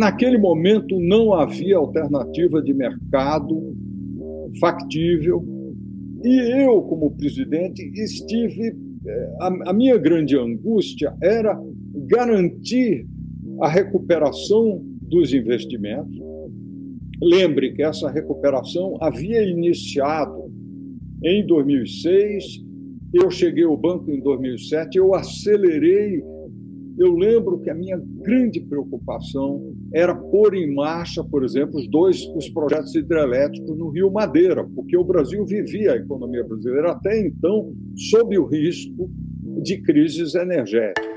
Naquele momento não havia alternativa de mercado factível e eu, como presidente, estive. A, a minha grande angústia era garantir a recuperação dos investimentos. Lembre que essa recuperação havia iniciado em 2006, eu cheguei ao banco em 2007, eu acelerei. Eu lembro que a minha grande preocupação era pôr em marcha, por exemplo, os dois os projetos hidrelétricos no Rio Madeira, porque o Brasil vivia a economia brasileira até então sob o risco de crises energéticas.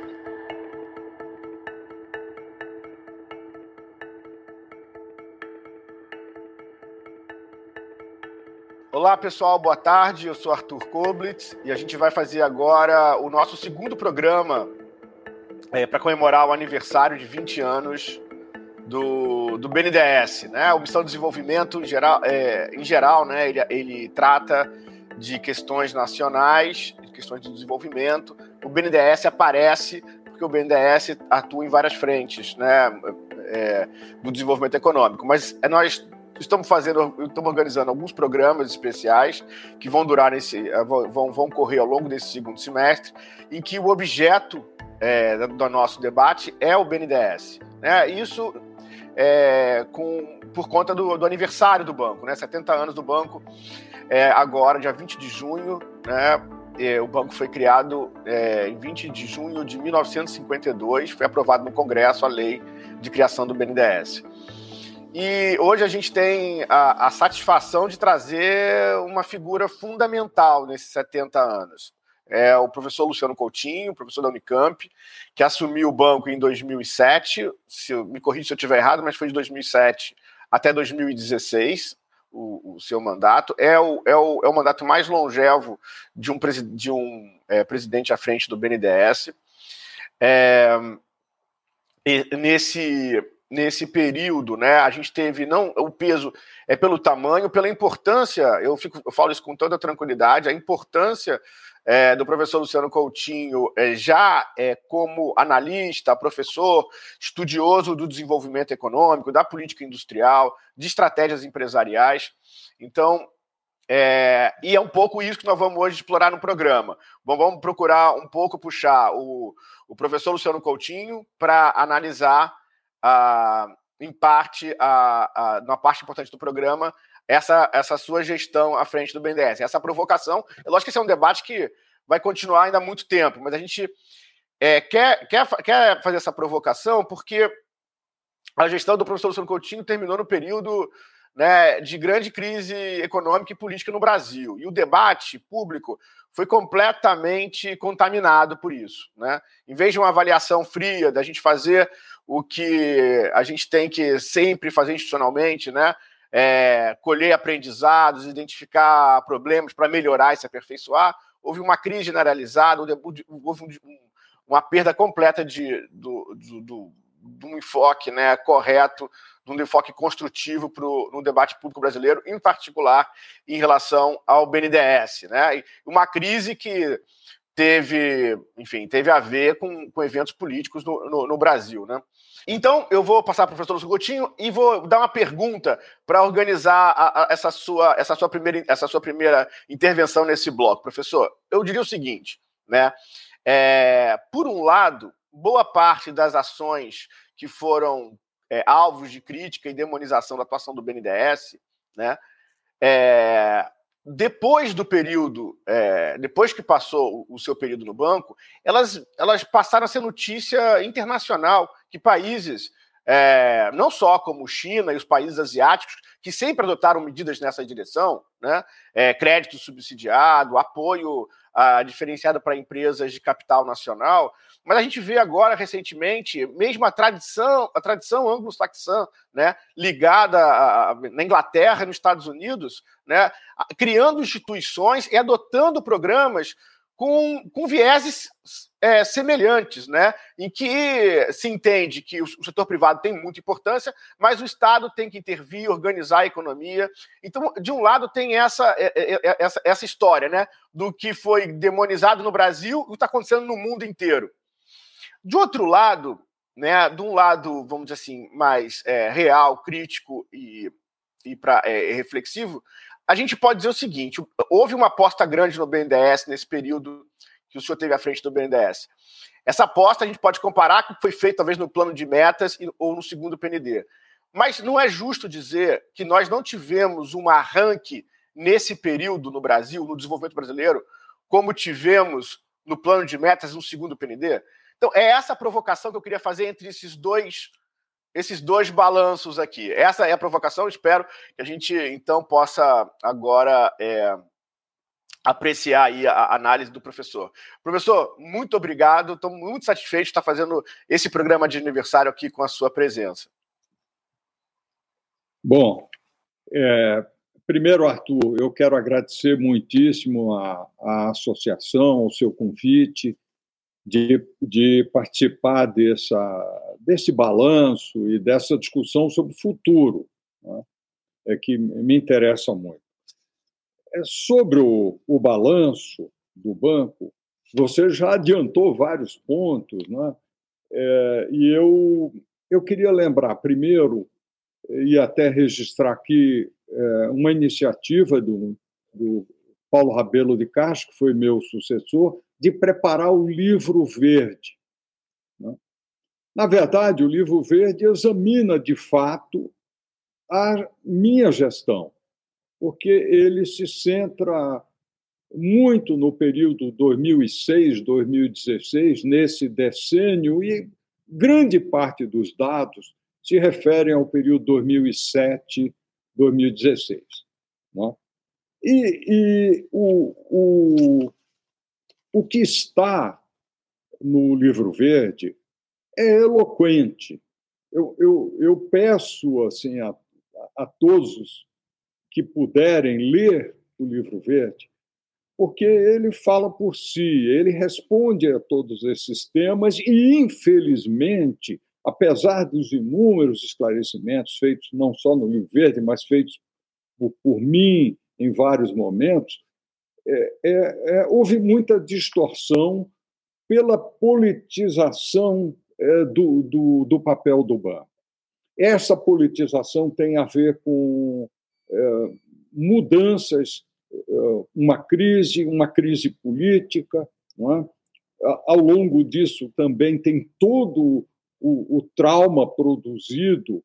Olá pessoal, boa tarde. Eu sou Arthur Koblitz e a gente vai fazer agora o nosso segundo programa é, para comemorar o aniversário de 20 anos do, do BNDES, né? O Missão de Desenvolvimento em geral, é, em geral né? Ele, ele trata de questões nacionais, de questões de desenvolvimento. O BNDES aparece porque o BNDES atua em várias frentes, né? É, do desenvolvimento econômico. Mas é, nós estamos fazendo, estamos organizando alguns programas especiais que vão durar esse, vão, vão correr ao longo desse segundo semestre, em que o objeto é, do nosso debate é o BNDES. Né? Isso é, com, por conta do, do, aniversário do banco, né? 70 anos do banco, é, agora, dia 20 de junho, né? É, o banco foi criado é, em 20 de junho de 1952, foi aprovado no Congresso a lei de criação do BNDES. E hoje a gente tem a, a satisfação de trazer uma figura fundamental nesses 70 anos é o professor Luciano Coutinho, professor da Unicamp, que assumiu o banco em 2007, se eu, me corrija se eu estiver errado, mas foi de 2007 até 2016, o, o seu mandato. É o, é, o, é o mandato mais longevo de um, de um é, presidente à frente do BNDES. É, nesse, nesse período, né, a gente teve não o peso é pelo tamanho, pela importância. Eu fico, eu falo isso com toda tranquilidade. A importância é, do professor Luciano Coutinho, é, já é, como analista, professor, estudioso do desenvolvimento econômico, da política industrial, de estratégias empresariais. Então, é, e é um pouco isso que nós vamos hoje explorar no programa. Bom, vamos procurar um pouco puxar o, o professor Luciano Coutinho para analisar, a, em parte, a, a, na parte importante do programa, essa, essa sua gestão à frente do BNDES, essa provocação. É lógico que esse é um debate que vai continuar ainda há muito tempo, mas a gente é, quer, quer, quer fazer essa provocação porque a gestão do professor Luciano Coutinho terminou no período né, de grande crise econômica e política no Brasil. E o debate público foi completamente contaminado por isso. Né? Em vez de uma avaliação fria, da gente fazer o que a gente tem que sempre fazer institucionalmente, né? É, colher aprendizados, identificar problemas para melhorar e se aperfeiçoar. Houve uma crise generalizada, houve um, uma perda completa de, do, do, do, de um enfoque né, correto, de um enfoque construtivo pro, no debate público brasileiro, em particular em relação ao BNDES. Né? Uma crise que teve, enfim, teve a ver com, com eventos políticos no, no, no Brasil. Né? Então, eu vou passar para o professor Lúcio Coutinho e vou dar uma pergunta para organizar a, a, essa, sua, essa, sua primeira, essa sua primeira intervenção nesse bloco. Professor, eu diria o seguinte, né? É, por um lado, boa parte das ações que foram é, alvos de crítica e demonização da atuação do BNDES, né? É, depois do período, é, depois que passou o, seu período no banco, elas, elas passaram a ser notícia internacional que países, é, não só como China e os países asiáticos, que sempre adotaram medidas nessa direção, né? É, crédito subsidiado, apoio a, diferenciado para empresas de capital nacional, mas a gente vê agora recentemente, mesmo a tradição, a tradição anglo-saxã, né, ligada a, a, na Inglaterra nos Estados Unidos, né, criando instituições e adotando programas com, com vieses é, semelhantes, né? em que se entende que o setor privado tem muita importância, mas o Estado tem que intervir, organizar a economia. Então, de um lado, tem essa, é, é, essa, essa história né? do que foi demonizado no Brasil e o que está acontecendo no mundo inteiro. De outro lado, né, de um lado, vamos dizer assim, mais é, real, crítico e, e pra, é, reflexivo, a gente pode dizer o seguinte: houve uma aposta grande no BNDES nesse período que o senhor teve à frente do BNDES. Essa aposta a gente pode comparar com o que foi feito talvez no plano de metas ou no segundo PND. Mas não é justo dizer que nós não tivemos um arranque nesse período no Brasil, no desenvolvimento brasileiro, como tivemos no plano de metas no segundo PND? Então, é essa provocação que eu queria fazer entre esses dois esses dois balanços aqui. Essa é a provocação, espero que a gente então possa agora é, apreciar aí a análise do professor. Professor, muito obrigado, estou muito satisfeito de estar fazendo esse programa de aniversário aqui com a sua presença. Bom, é, primeiro, Arthur, eu quero agradecer muitíssimo a, a associação, o seu convite de, de participar dessa, desse balanço e dessa discussão sobre o futuro, né, é que me interessa muito. É sobre o, o balanço do banco, você já adiantou vários pontos, né? É, e eu, eu queria lembrar primeiro, e até registrar aqui, é, uma iniciativa do, do Paulo Rabelo de Castro, que foi meu sucessor, de preparar o livro verde. Né? Na verdade, o livro verde examina, de fato, a minha gestão, porque ele se centra muito no período 2006-2016, nesse decênio, e grande parte dos dados se referem ao período 2007-2016. Né? E, e o, o, o que está no livro verde é eloquente. Eu, eu, eu peço assim a, a todos que puderem ler o livro verde, porque ele fala por si, ele responde a todos esses temas e, infelizmente, apesar dos inúmeros esclarecimentos feitos não só no livro verde, mas feitos por, por mim em vários momentos, é, é, é, houve muita distorção pela politização é, do, do, do, papel do banco. Essa politização tem a ver com é, mudanças, uma crise, uma crise política. Ao longo disso também tem todo o, o trauma produzido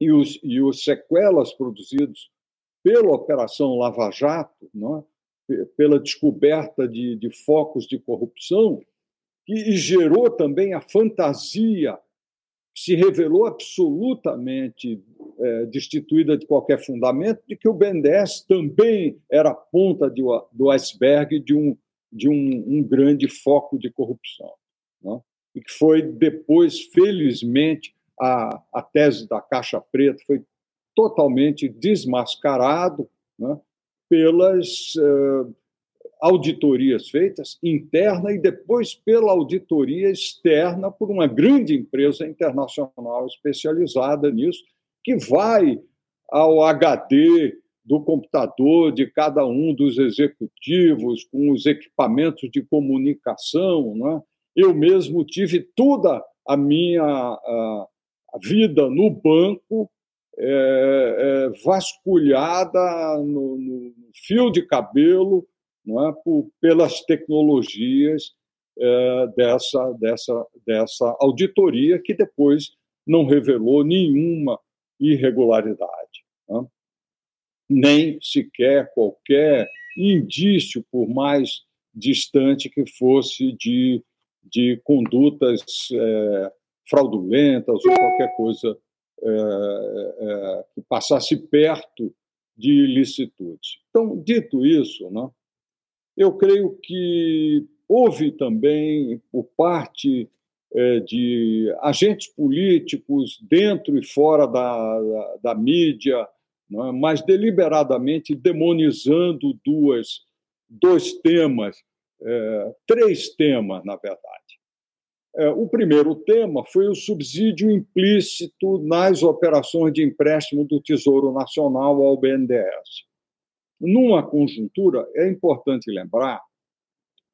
e, os, e os sequelas produzidos pela Operação Lava Jato, é? pela descoberta de, de, focos de corrupção, e, e gerou também a fantasia, que se revelou absolutamente é, destituída de qualquer fundamento, de que o BNDES também era a ponta de, do iceberg de um, de um, um grande foco de corrupção. É? E que foi depois, felizmente, a, a tese da Caixa Preta foi totalmente desmascarado né, pelas uh, auditorias feitas interna e depois pela auditoria externa por uma grande empresa internacional especializada nisso, que vai ao HD do computador de cada um dos executivos, com os equipamentos de comunicação. Né? Eu mesmo tive toda a minha a, a vida no banco é, é, vasculhada no, no, fio de cabelo não é, por, pelas tecnologias é, dessa, dessa, dessa auditoria, que depois não revelou nenhuma irregularidade, é? nem sequer qualquer indício, por mais distante que fosse, de, de condutas é, fraudulentas ou qualquer coisa é, é, que passasse perto de ilicitude. Então, dito isso, né, eu creio que houve também, por parte é, de agentes políticos dentro e fora da, da, da mídia, né, mas deliberadamente demonizando duas, dois temas, é, três temas, na verdade. É, o primeiro tema foi o subsídio implícito nas operações de empréstimo do Tesouro Nacional ao BNDES. Numa conjuntura, é importante lembrar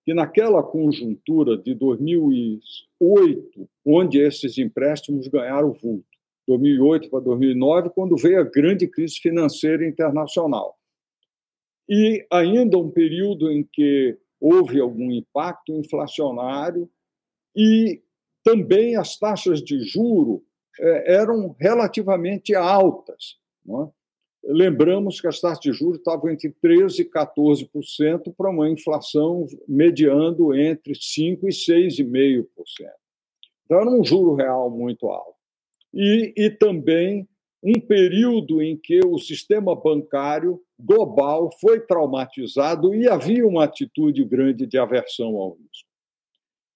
que naquela conjuntura de 2008, onde esses empréstimos ganharam vulto, 2008 para 2009, quando veio a grande crise financeira internacional. E ainda um período em que houve algum impacto inflacionário e também as taxas de juro é, eram relativamente altas. É? Lembramos que as taxas de juros estavam entre 13% e 14% para uma inflação mediando entre 5% e 6,5%. Então, era um juro real muito alto. E, e também um período em que o sistema bancário global foi traumatizado e havia uma atitude grande de aversão ao risco.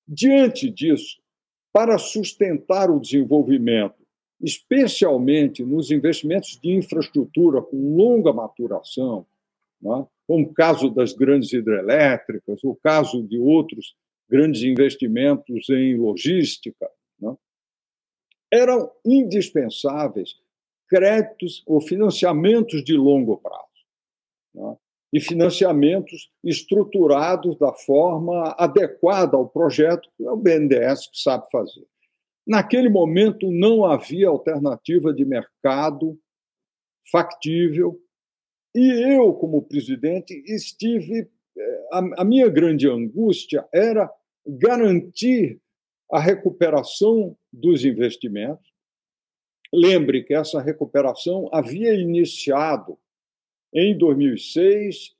Diante disso, para sustentar o desenvolvimento especialmente nos investimentos de infraestrutura com longa maturação, né? como o caso das grandes hidrelétricas, o caso de outros grandes investimentos em logística, né? eram indispensáveis créditos ou financiamentos de longo prazo. Né? E financiamentos estruturados da forma adequada ao projeto, que é o BNDES que sabe fazer. Naquele momento, não havia alternativa de mercado factível. E eu, como presidente, estive. Eh, a, minha grande angústia era garantir a recuperação dos investimentos. Lembre que essa recuperação havia iniciado em 2006,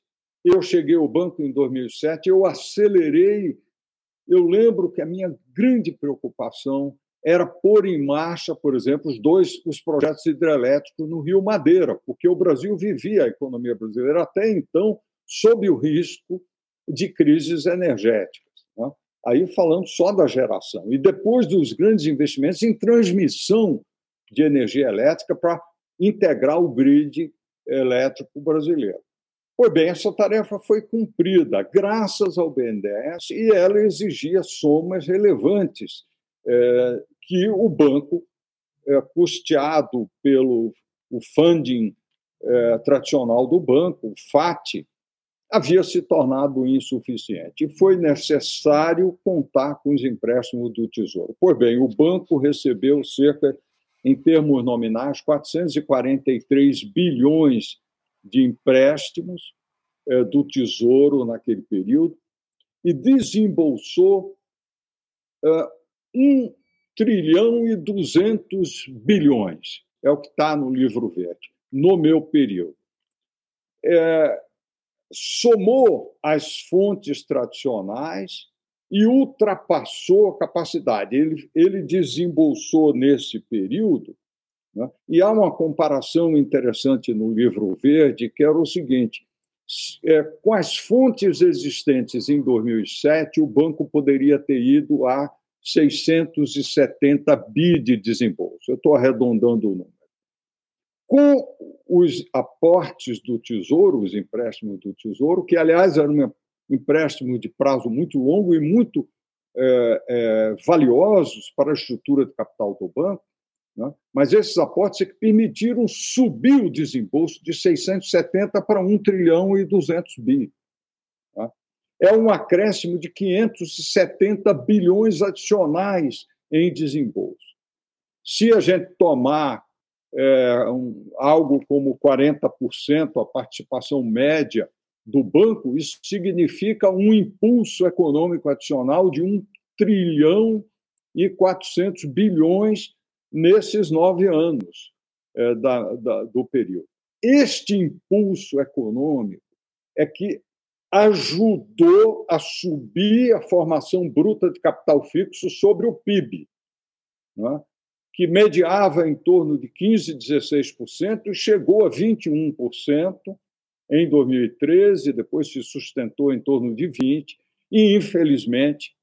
eu cheguei ao banco em 2007, eu acelerei. Eu lembro que a minha grande preocupação era pôr em marcha, por exemplo, os dois os projetos hidrelétricos no Rio Madeira, porque o Brasil vivia, a economia brasileira até então, sob o risco de crises energéticas. Né? Aí falando só da geração. E depois dos grandes investimentos em transmissão de energia elétrica para integrar o grid elétrico brasileiro. Pois bem, essa tarefa foi cumprida graças ao BNDES e ela exigia somas relevantes é, que o banco, é, custeado pelo o funding é, tradicional do banco, o FAT, havia se tornado insuficiente e foi necessário contar com os empréstimos do Tesouro. Pois bem, o banco recebeu cerca, em termos nominais, 443 bilhões de empréstimos é, do Tesouro naquele período e desembolsou é, 1 trilhão e 200 bilhões. É o que está no livro verde, no meu período. É, somou as fontes tradicionais e ultrapassou a capacidade. Ele, ele desembolsou nesse período, né? e há uma comparação interessante no livro verde, que era o seguinte: é, com as fontes existentes em 2007, o banco poderia ter ido a 670 bi de desembolso. Eu estou arredondando o número. Com os aportes do Tesouro, os empréstimos do Tesouro, que, aliás, eram um empréstimo de prazo muito longo e muito é, é, valiosos para a estrutura de capital do banco, né? mas esses aportes é que permitiram subir o desembolso de 670 para 1 trilhão e 200 bi é um acréscimo de 570 bilhões adicionais em desembolso. Se a gente tomar é, um, algo como 40% a participação média do banco, isso significa um impulso econômico adicional de 1 trilhão e 400 bilhões nesses nove anos é, da, da, do período. Este impulso econômico é que ajudou a subir a formação bruta de capital fixo sobre o PIB, né? que mediava em torno de 15%, 16% e chegou a 21% em 2013, depois se sustentou em torno de 20%, e, infelizmente,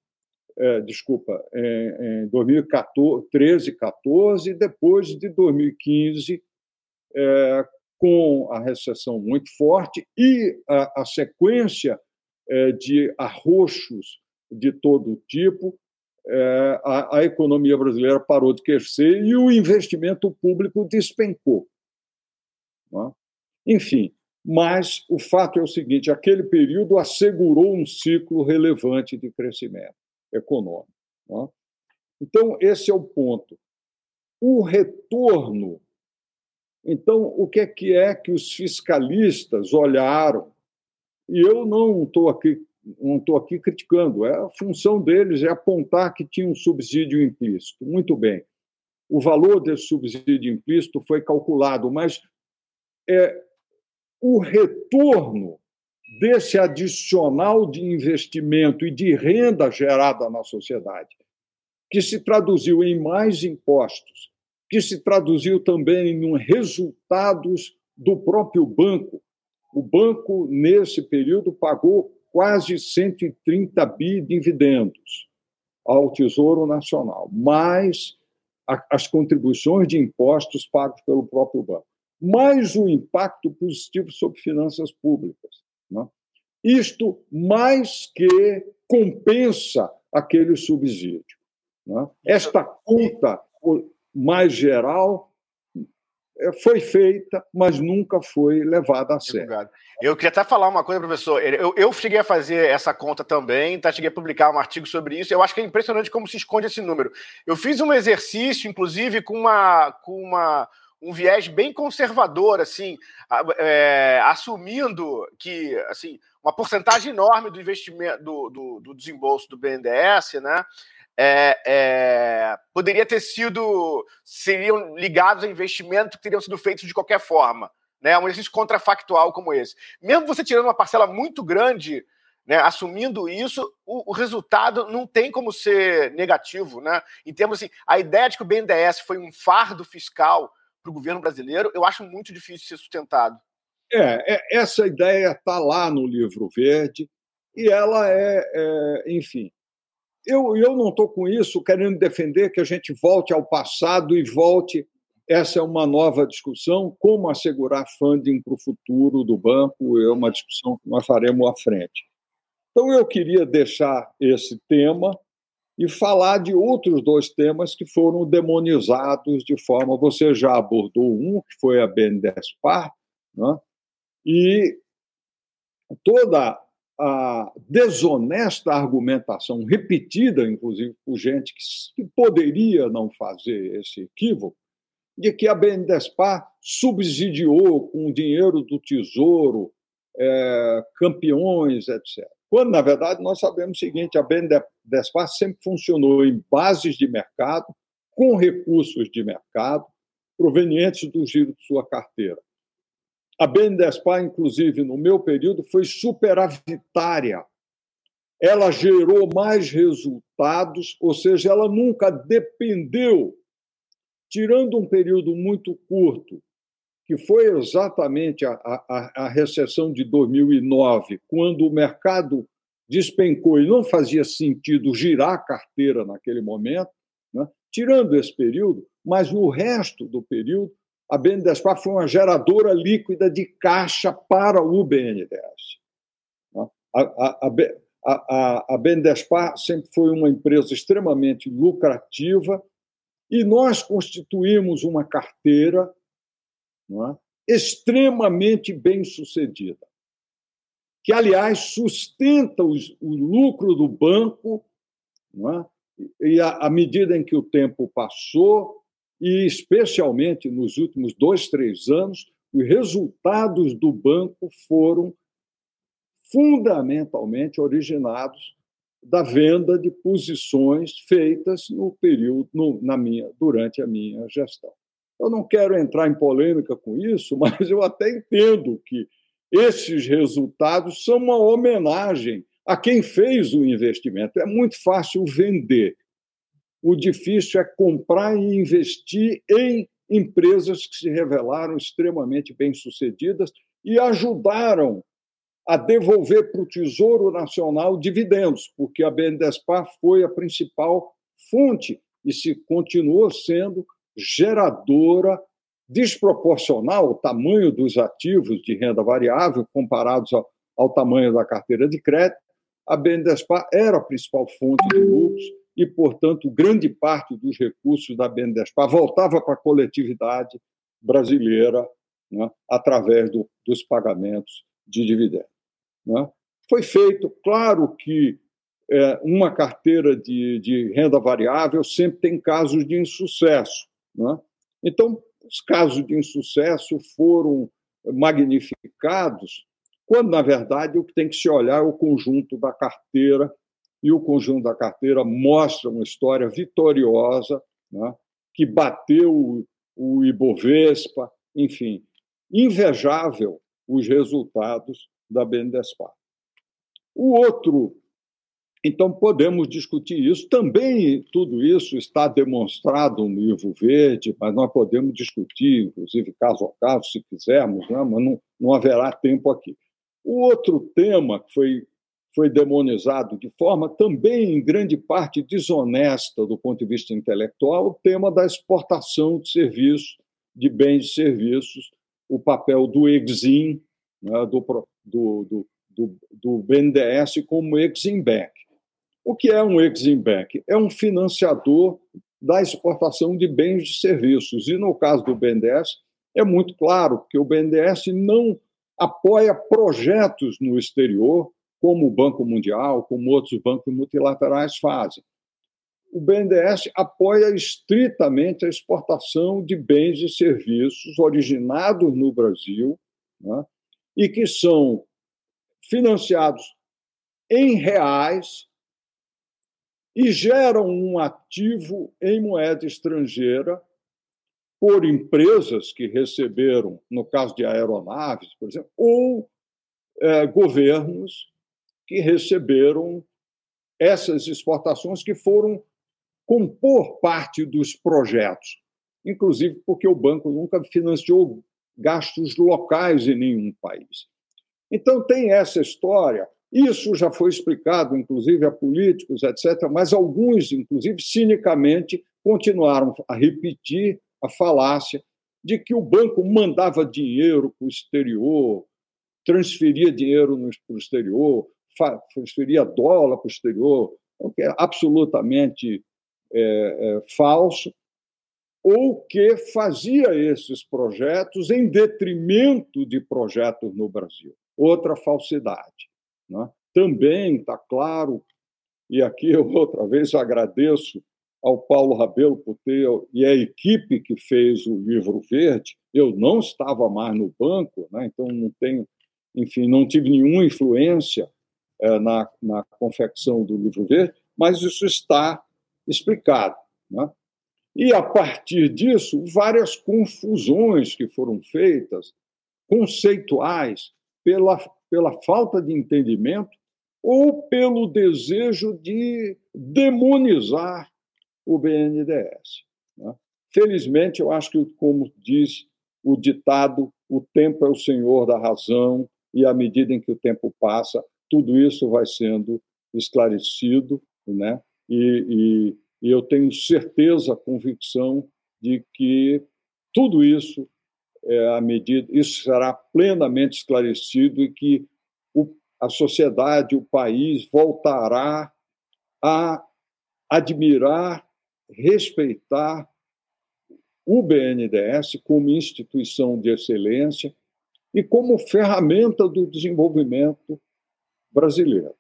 é, desculpa, é, em 2013, 14, e depois de 2015, é, com a recessão muito forte e a, a sequência é, de arroxos de todo tipo, é, a, a, economia brasileira parou de crescer e o investimento público despencou. É? Enfim, Mas o fato é o seguinte: aquele período assegurou um ciclo relevante de crescimento econômico. Né? Então, esse é o ponto. O retorno. Então, o que é que, é que os fiscalistas olharam? E eu não estou aqui não estou aqui criticando, é a função deles é apontar que tinha um subsídio implícito. Muito bem. O valor desse subsídio implícito foi calculado, mas é, o retorno desse adicional de investimento e de renda gerada na sociedade, que se traduziu em mais impostos, que se traduziu também em resultados do próprio banco. O banco, nesse período, pagou quase 130 bi dividendos ao Tesouro Nacional, mais as contribuições de impostos pagos pelo próprio banco mais o impacto positivo sobre finanças públicas. Né? Isto mais que compensa aquele subsídio. Né? Esta conta mais geral é, foi feita, mas nunca foi levada a sério. Eu queria até falar uma coisa, professor. Eu, eu cheguei a fazer essa conta também, tá? cheguei a publicar um artigo sobre isso. Eu acho que é impressionante como se esconde esse número. Eu fiz um exercício, inclusive, com uma, com uma um viés bem conservador, assim, é, assumindo que assim, uma porcentagem enorme do investimento do, do, do desembolso do BNDES, né? É, é, poderia ter sido seriam ligados a investimentos que teriam sido feitos de qualquer forma, né? Um exercício contrafactual como esse. Mesmo você tirando uma parcela muito grande, né, assumindo isso, o, o, resultado não tem como ser negativo, né? Em termos assim, a ideia de que o BNDES foi um fardo fiscal para o governo brasileiro, eu acho muito difícil ser sustentado. É, é essa ideia está lá no livro verde e ela é, é enfim. Eu, eu não estou com isso querendo defender que a gente volte ao passado e volte. Essa é uma nova discussão. Como assegurar funding para o futuro do banco é uma discussão que nós faremos à frente. Então, eu queria deixar esse tema e falar de outros dois temas que foram demonizados de forma. Você já abordou um, que foi a BNDESPAR, né? e toda a desonesta argumentação, repetida, inclusive, por gente que, poderia não fazer esse equívoco, de que a BNDESPAR subsidiou com o dinheiro do Tesouro é, campeões, etc. Quando, na verdade, nós sabemos o seguinte: a BNDESPAR sempre funcionou em bases de mercado, com recursos de mercado, provenientes do giro de sua carteira. A BNDESPAR, inclusive, no meu período, foi superavitária. Ela gerou mais resultados, ou seja, ela nunca dependeu, tirando um período muito curto, que foi exatamente a, a, a recessão de 2009, quando o mercado despencou e não fazia sentido girar a carteira naquele momento, né? tirando esse período, mas no resto do período, a BNDESPAR foi uma geradora líquida de caixa para o BNDES. Né? A, a, a, a sempre foi uma empresa extremamente lucrativa e nós constituímos uma carteira é? extremamente bem sucedida, que, aliás, sustenta os, o lucro do banco, é? e à medida em que o tempo passou, e especialmente nos últimos dois, três anos, os resultados do banco foram fundamentalmente originados da venda de posições feitas no período no, na minha durante a minha gestão. Eu não quero entrar em polêmica com isso, mas eu até entendo que esses resultados são uma homenagem a quem fez o investimento. É muito fácil vender. O difícil é comprar e investir em empresas que se revelaram extremamente bem-sucedidas e ajudaram a devolver para o Tesouro Nacional dividendos, porque a BNDESPAR foi a principal fonte e se continuou sendo geradora desproporcional ao tamanho dos ativos de renda variável comparados ao, ao tamanho da carteira de crédito, a BNDESPAR era a principal fonte de lucros e, portanto, grande parte dos recursos da BNDESPAR voltava para a coletividade brasileira né, através do, dos pagamentos de dividendos. Né? Foi feito, claro que é, uma carteira de, de, renda variável sempre tem casos de insucesso. Né? Então, os casos de insucesso foram magnificados, quando, na verdade, o que tem que se olhar é o conjunto da carteira, e o conjunto da carteira mostra uma história vitoriosa, né? que bateu o Ibovespa, enfim, invejável os resultados da BNDESPAR. O outro, então podemos discutir isso. Também tudo isso está demonstrado no livro verde, mas nós podemos discutir, inclusive caso a caso, se quisermos, né? mas não, não haverá tempo aqui. O outro tema que foi, foi demonizado de forma também, em grande parte, desonesta do ponto de vista intelectual, o tema da exportação de serviços, de bens e serviços, o papel do Exim, né? do, do, do do, BNDES como Exim Bank. O que é um Exim Bank? É um financiador da exportação de bens e serviços. E no caso do BNDES, é muito claro que o BNDES não apoia projetos no exterior, como o Banco Mundial, como outros bancos multilaterais fazem. O BNDES apoia estritamente a exportação de bens e serviços originados no Brasil né, e que são financiados em reais e geram um ativo em moeda estrangeira por empresas que receberam, no caso de aeronaves, por exemplo, ou é, governos que receberam essas exportações que foram compor parte dos projetos, inclusive porque o banco nunca financiou gastos locais em nenhum país. Então, tem essa história. Isso já foi explicado, inclusive, a políticos, etc., mas alguns, inclusive, cinicamente, continuaram a repetir a falácia de que o banco mandava dinheiro para o exterior, transferia dinheiro para o exterior, transferia dólar para o exterior, o que é absolutamente é, é, falso, ou que fazia esses projetos em detrimento de projetos no Brasil outra falsidade. Né? Também está claro, e aqui eu outra vez agradeço ao Paulo Rabelo por ter, e a equipe que fez o livro verde, eu não estava mais no banco, né? então não tenho, enfim, não tive nenhuma influência é, na, na confecção do livro verde, mas isso está explicado. Né? E, a partir disso, várias confusões que foram feitas, conceituais, pela, pela falta de entendimento ou pelo desejo de demonizar o BNDES. Né? Felizmente, eu acho que, como diz o ditado, o tempo é o senhor da razão, e à medida em que o tempo passa, tudo isso vai sendo esclarecido, né? e, e, e eu tenho certeza, convicção de que tudo isso é, à medida isso será plenamente esclarecido e que o, a sociedade, o país voltará a admirar, respeitar o BNDES como instituição de excelência e como ferramenta do desenvolvimento brasileiro.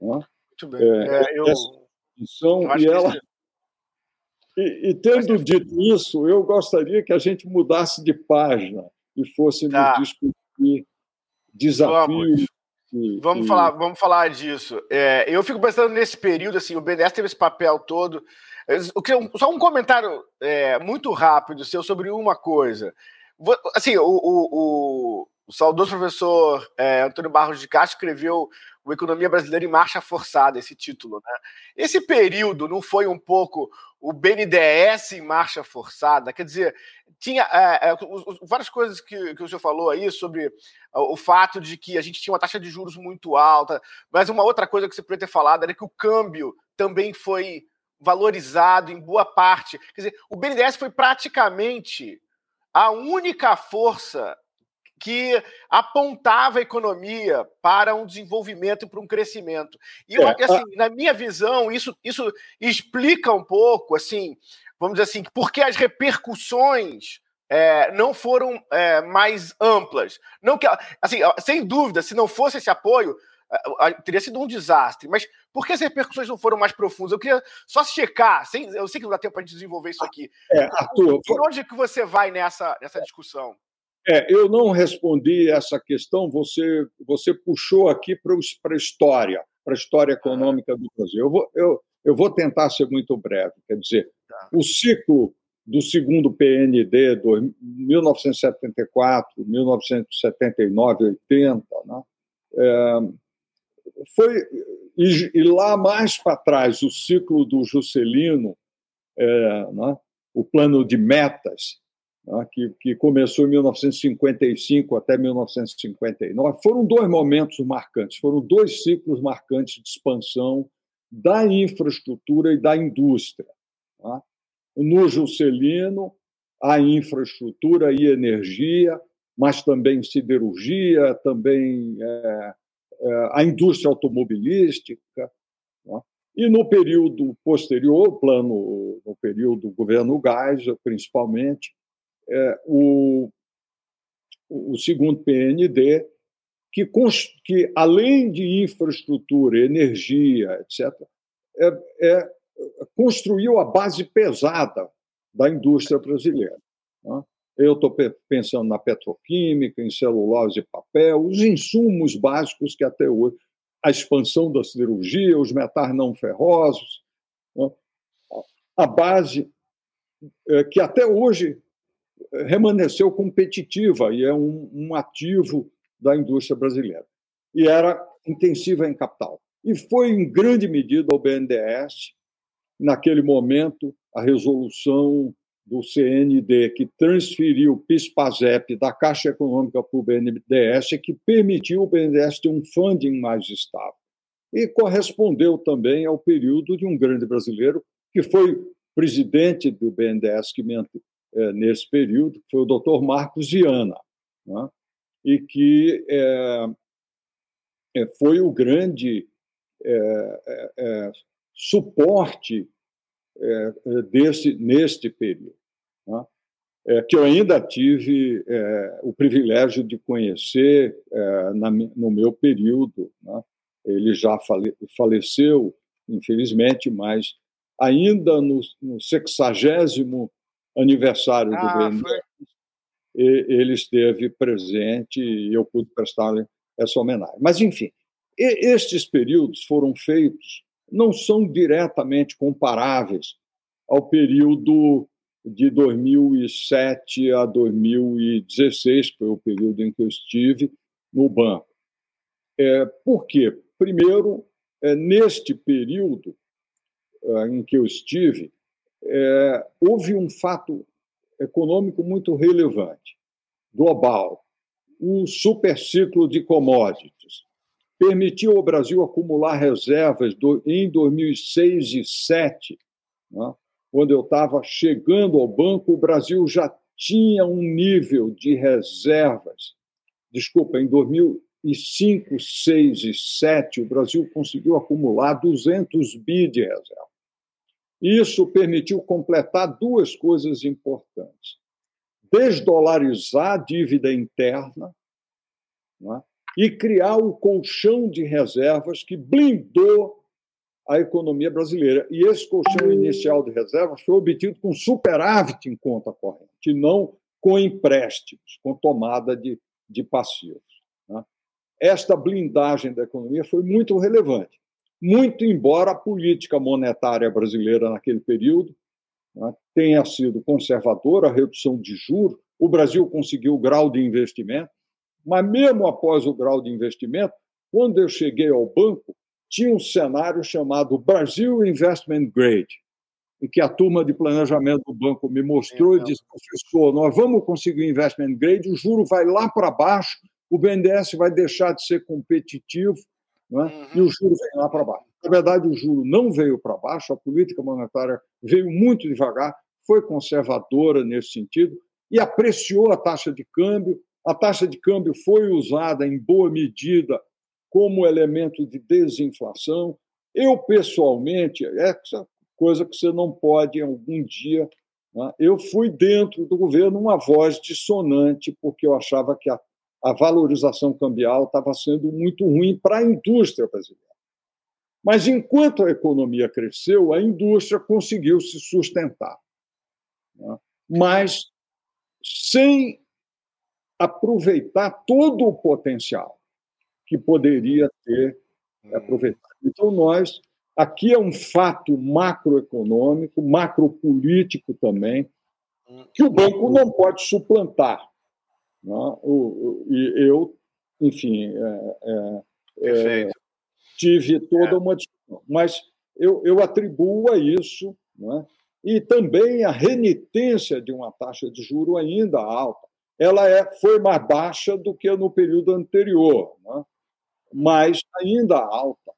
Não é? Muito bem. É, é, eu, essa eu e ela e, e, tendo dito isso, eu gostaria que a gente mudasse de página e fôssemos tá. discutir desafios. Vamos, vamos, falar, vamos falar disso. É, eu fico pensando nesse período, assim, o BNDES teve esse papel todo. Só um comentário é, muito rápido seu sobre uma coisa. Assim, o, o, o, o saudoso professor é, Antônio Barros de Castro escreveu o Economia Brasileira em Marcha Forçada, esse título. Né? Esse período não foi um pouco o BNDES em marcha forçada? Quer dizer, tinha é, é, várias coisas que, que o senhor falou aí sobre o fato de que a gente tinha uma taxa de juros muito alta, mas uma outra coisa que você poderia ter falado era que o câmbio também foi valorizado em boa parte. Quer dizer, o BNDES foi praticamente a única força que apontava a economia para um desenvolvimento e para um crescimento. E eu, é, assim, na minha visão, isso, isso explica um pouco, assim, vamos dizer assim, porque as repercussões é, não foram é, mais amplas. Não que, assim, sem dúvida, se não fosse esse apoio, teria sido um desastre. Mas por que as repercussões não foram mais profundas? Eu queria só checar, sem, eu sei que não dá tempo para a gente desenvolver isso aqui. É, Arthur, por onde que você vai nessa, nessa discussão? É, eu não respondi essa questão, você, você puxou aqui para a história, para a história econômica do Brasil. Eu vou, eu, eu vou tentar ser muito breve. Quer dizer, tá. o ciclo do segundo PND, 1974, 1979, 80, né? É, foi e, e, lá mais para trás o ciclo do Juscelino, é, né? o plano de metas? Que, que começou em 1955 até 1959, foram dois momentos marcantes, foram dois ciclos marcantes de expansão da infraestrutura e da indústria. Né? No Juscelino, a infraestrutura e energia, mas também siderurgia, também é, é, a indústria automobilística. Né? E no período posterior, plano, no período do governo Geisel, principalmente, é, o, o segundo PND, que, que além de infraestrutura, energia, etc., é, é, construiu a base pesada da indústria brasileira. Né? Eu estou pensando na petroquímica, em celulose e papel, os insumos básicos que até hoje, a expansão da cirurgia, os metais não ferrosos, né? a base é, que até hoje remanesceu competitiva e é um, um ativo da indústria brasileira. E era intensiva em capital. E foi, em grande medida, o BNDES, naquele momento, a resolução do CND, que transferiu o PIS-PASEP da Caixa Econômica para o BNDES, que permitiu o BNDES ter um funding mais estável. E correspondeu também ao período de um grande brasileiro, que foi presidente do BNDES que é, nesse período, que foi o doutor Marcos Viana, né? e que é, é, foi o grande é, é, suporte desse neste período, né? que eu ainda tive o privilégio de conhecer na, no meu período. Né? Ele já fale, faleceu, infelizmente, mas ainda no, no 60 aniversário ah, do BNDES, ele esteve presente e eu pude prestar essa homenagem. Mas, enfim, estes períodos foram feitos, não são diretamente comparáveis ao período de 2007 a 2016, que foi o período em que eu estive no banco. É, por quê? Primeiro, é, neste período é, em que eu estive, é, houve um fato econômico muito relevante, global. O superciclo de commodities permitiu ao Brasil acumular reservas do, em 2006 e 2007. Né? Quando eu estava chegando ao banco, o Brasil já tinha um nível de reservas. Desculpa, em 2005, 2006 e 2007, o Brasil conseguiu acumular 200 bi de reservas. Isso permitiu completar duas coisas importantes: desdolarizar a dívida interna né, e criar o colchão de reservas que blindou a economia brasileira. E esse colchão inicial de reservas foi obtido com superávit em conta corrente, e não com empréstimos, com tomada de, de passivos. Né? Esta blindagem da economia foi muito relevante muito embora a política monetária brasileira naquele período né, tenha sido conservadora, a redução de juros, o Brasil conseguiu o grau de investimento, mas mesmo após o grau de investimento, quando eu cheguei ao banco, tinha um cenário chamado Brasil Investment Grade, em que a turma de planejamento do banco me mostrou e disse: professor, nós vamos conseguir investment grade, o juro vai lá para baixo, o BNDES vai deixar de ser competitivo, é? uhum. e o juro vem lá para baixo. Na verdade, o juro não veio para baixo, a política monetária veio muito devagar, foi conservadora nesse sentido e apreciou a taxa de câmbio. A taxa de câmbio foi usada em boa medida como elemento de desinflação. Eu, pessoalmente, é essa coisa que você não pode, algum dia, né, eu fui dentro do governo uma voz dissonante, porque eu achava que a, a valorização cambial estava sendo muito ruim para a indústria brasileira. Mas enquanto a economia cresceu, a indústria conseguiu se sustentar. Né? Mas sem aproveitar todo o potencial que poderia ter hum. aproveitado. Então, nós, aqui é um fato macroeconômico, macropolítico também, hum. que o banco não pode suplantar. Né? E eu, enfim, é, é, é, tive toda é. uma discussão. Mas eu, eu atribuo a isso, né? e também a renitência de uma taxa de juro ainda alta. Ela é, foi mais baixa do que no período anterior, né? mas ainda alta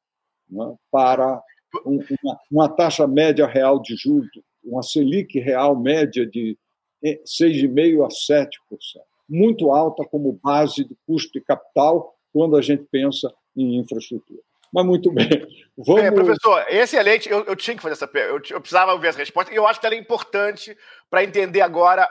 né? para uma, uma, taxa média real de juros, uma Selic real média de 6,5% a 7%, muito alta como base de custo de capital quando a gente pensa em infraestrutura. Mas muito bem. Vamos... É, professor, excelente. Eu, eu tinha que fazer essa pergunta. Eu, eu, precisava ouvir essa resposta. E eu acho que ela é importante para entender agora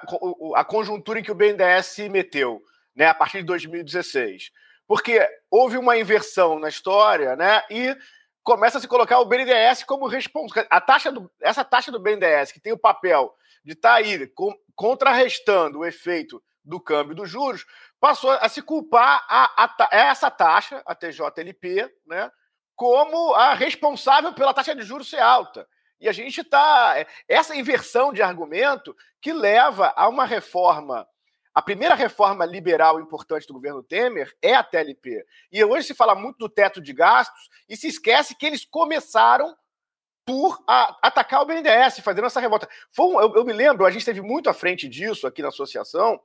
a conjuntura em que o BNDES se meteu, né, a partir de 2016. Porque houve uma inversão na história, né? E começa a se colocar o BNDES como responsável. A taxa do, essa taxa do BNDES, que tem o papel de estar tá aí com, contrarrestando o efeito do câmbio dos juros, passou a se culpar a, a, a essa taxa, a TJLP, né? como a responsável pela taxa de juros ser alta. E a gente está. É, essa inversão de argumento que leva a uma reforma. A primeira reforma liberal importante do governo Temer é a TLP. E hoje se fala muito do teto de gastos e se esquece que eles começaram por a, atacar o BNDES, fazendo essa revolta. Um, eu, eu, me lembro, a gente esteve muito à frente disso aqui na associação,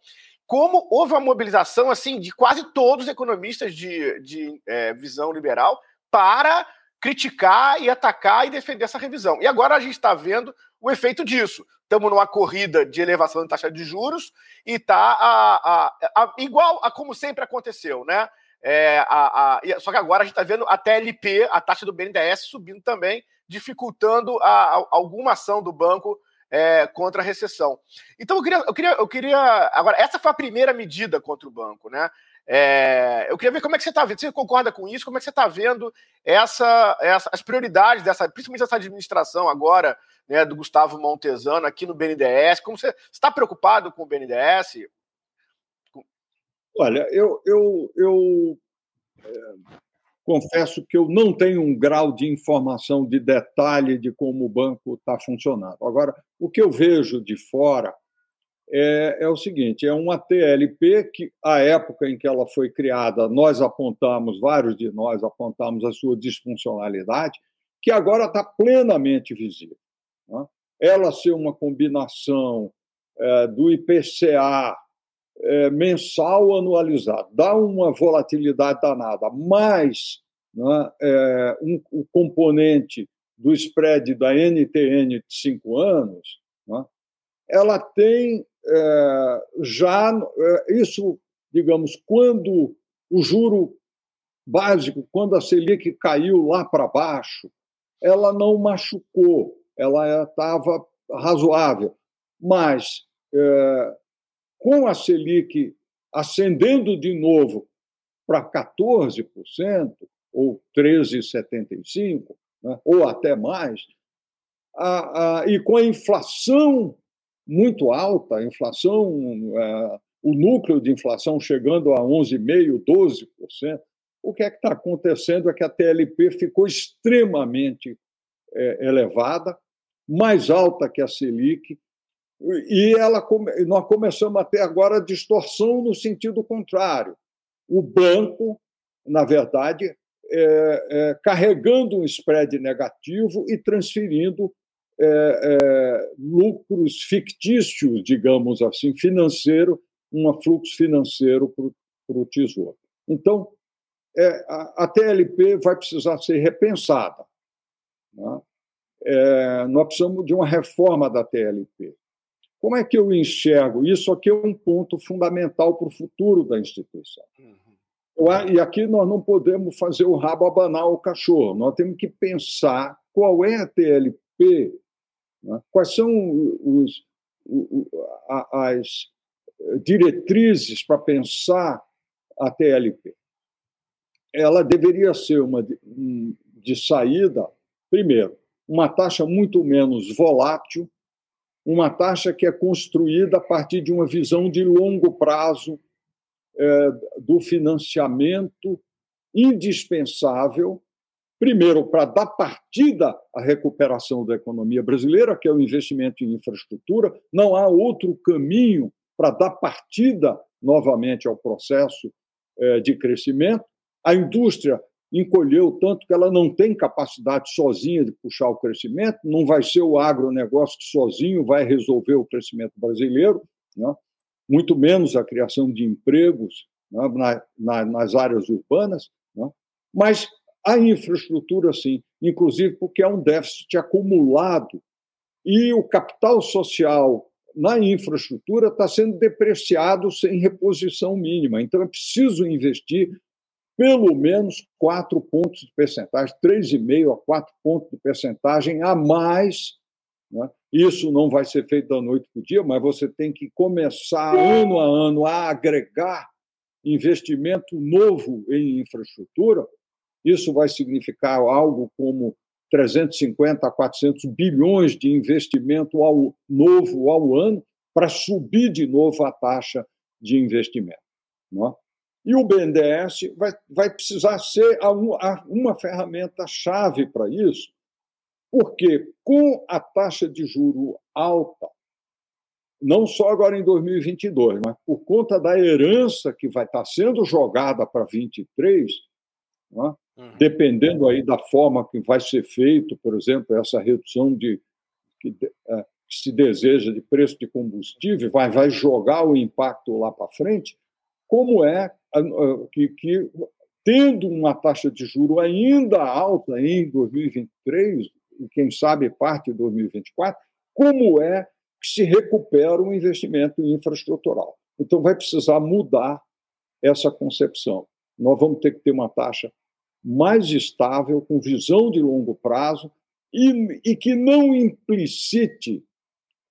como houve uma mobilização assim de quase todos os economistas de, de é, visão liberal para criticar e atacar e defender essa revisão. E agora a gente está vendo o efeito disso. Estamos numa corrida de elevação da taxa de juros e está igual a como sempre aconteceu, né? É, a, a, só que agora a gente está vendo a TLP, a taxa do BNDES, subindo também, dificultando a, alguma ação do banco é, contra a recessão. Então eu queria, eu queria, eu queria. Agora, essa foi a primeira medida contra o banco, né? É, eu queria ver como é que você está vendo. Você concorda com isso? Como é que você está vendo essa, essa, as prioridades dessa, principalmente essa administração agora, né, do Gustavo Montesano aqui no BNDES? Como você está preocupado com o BNDES? Olha, eu, eu, eu é, confesso que eu não tenho um grau de informação de detalhe de como o banco está funcionando. Agora, o que eu vejo de fora é, é, o seguinte: é uma TLP que, a época em que ela foi criada, nós apontamos, vários de nós apontamos a sua disfuncionalidade, que agora está plenamente visível. Né? Ela ser uma combinação é, do IPCA é, mensal anualizado, dá uma volatilidade danada, mais né, é, um, o componente do spread da NTN de cinco anos, né, ela tem é, já é, isso, digamos, quando o juro básico, quando a Selic caiu lá para baixo, ela não machucou, ela estava razoável. Mas é, com a Selic ascendendo de novo para 14%, ou 13,75%, né, ou até mais, a, a, e com a inflação muito alta, a inflação, é, o núcleo de inflação chegando a 11,5%, 12%. O que é que está acontecendo é que a TLP ficou extremamente é, elevada, mais alta que a Selic, e ela, nós começamos até agora a distorção no sentido contrário. O banco, na verdade, é, é, carregando um spread negativo e transferindo é, é, lucros fictícios, digamos assim, financeiro, um fluxo financeiro para o Tesouro. Então, é, a, a, TLP vai precisar ser repensada. Né? É, nós precisamos de uma reforma da TLP. Como é que eu enxergo? Isso aqui é um ponto fundamental para o futuro da instituição. Uhum. E aqui nós não podemos fazer o rabo abanar o cachorro. Nós temos que pensar qual é a TLP né? Quais são os, as diretrizes para pensar a TLP. Ela deveria ser uma de saída, primeiro, uma taxa muito menos volátil, uma taxa que é construída a partir de uma visão de longo prazo é, do financiamento indispensável, primeiro, para dar partida à recuperação da economia brasileira, que é o investimento em infraestrutura. Não há outro caminho para dar partida novamente ao processo é, de crescimento. A indústria encolheu tanto que ela não tem capacidade sozinha de puxar o crescimento, não vai ser o agronegócio que sozinho vai resolver o crescimento brasileiro, né? muito menos a criação de empregos né? na, na, nas áreas urbanas, né? mas a infraestrutura, sim, inclusive porque é um déficit acumulado e o capital social na infraestrutura está sendo depreciado sem reposição mínima. Então, é preciso investir pelo menos quatro pontos de percentagem, 3,5 a 4 pontos de percentagem a mais. Né? Isso não vai ser feito da noite para o dia, mas você tem que começar ano a ano a agregar investimento novo em infraestrutura. Isso vai significar algo como 350 a 400 bilhões de investimento ao novo ao ano para subir de novo a taxa de investimento. Não é? E o BNDES vai, vai precisar ser a, a, uma ferramenta-chave para isso, porque com a taxa de juro alta, não só agora em 2022, mas por conta da herança que vai estar sendo jogada para 23, né? uhum. dependendo aí da forma que vai ser feito, por exemplo, essa redução de que, é, que se deseja de preço de combustível, vai, vai jogar o impacto lá para frente, como é que, que, tendo uma taxa de juro ainda alta em 2023 e quem sabe parte de 2024, como é que se recupera o investimento infraestrutural. Então vai precisar mudar essa concepção. Nós vamos ter que ter uma taxa mais estável, com visão de longo prazo e, e que não implicite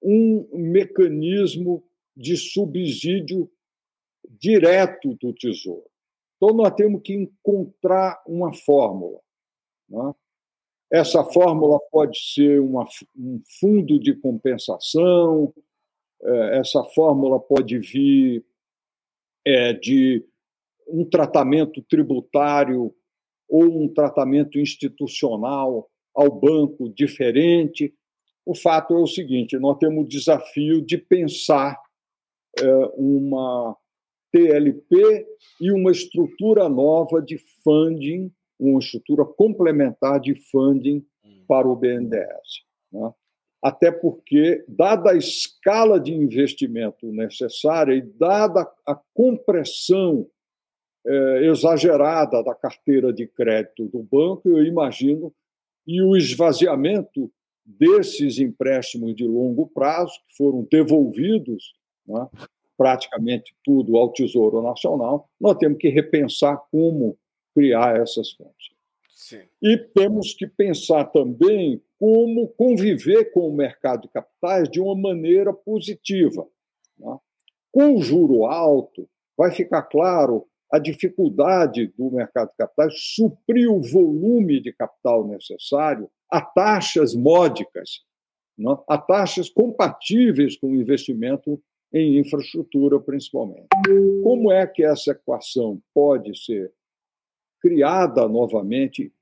um mecanismo de subsídio direto do Tesouro. Então, nós temos que encontrar uma fórmula. Né? Essa fórmula pode ser uma, um fundo de compensação, é, essa fórmula pode vir é, de um tratamento tributário ou um tratamento institucional ao banco diferente. O fato é o seguinte: nós temos o desafio de pensar é, uma TLP e uma estrutura nova de funding, uma estrutura complementar de funding hum. para o BNDES. Né? Até porque, dada a escala de investimento necessária e dada a compressão é, exagerada da carteira de crédito do banco, eu imagino, e o esvaziamento desses empréstimos de longo prazo, que foram devolvidos né, praticamente tudo ao Tesouro Nacional, nós temos que repensar como criar essas fontes. Sim. E temos que pensar também como conviver com o mercado de capitais de uma maneira positiva. Né? Com o juro alto, vai ficar claro a dificuldade do mercado de capitais suprir o volume de capital necessário a taxas módicas, né? a taxas compatíveis com o investimento em infraestrutura, principalmente. Como é que essa equação pode ser criada novamente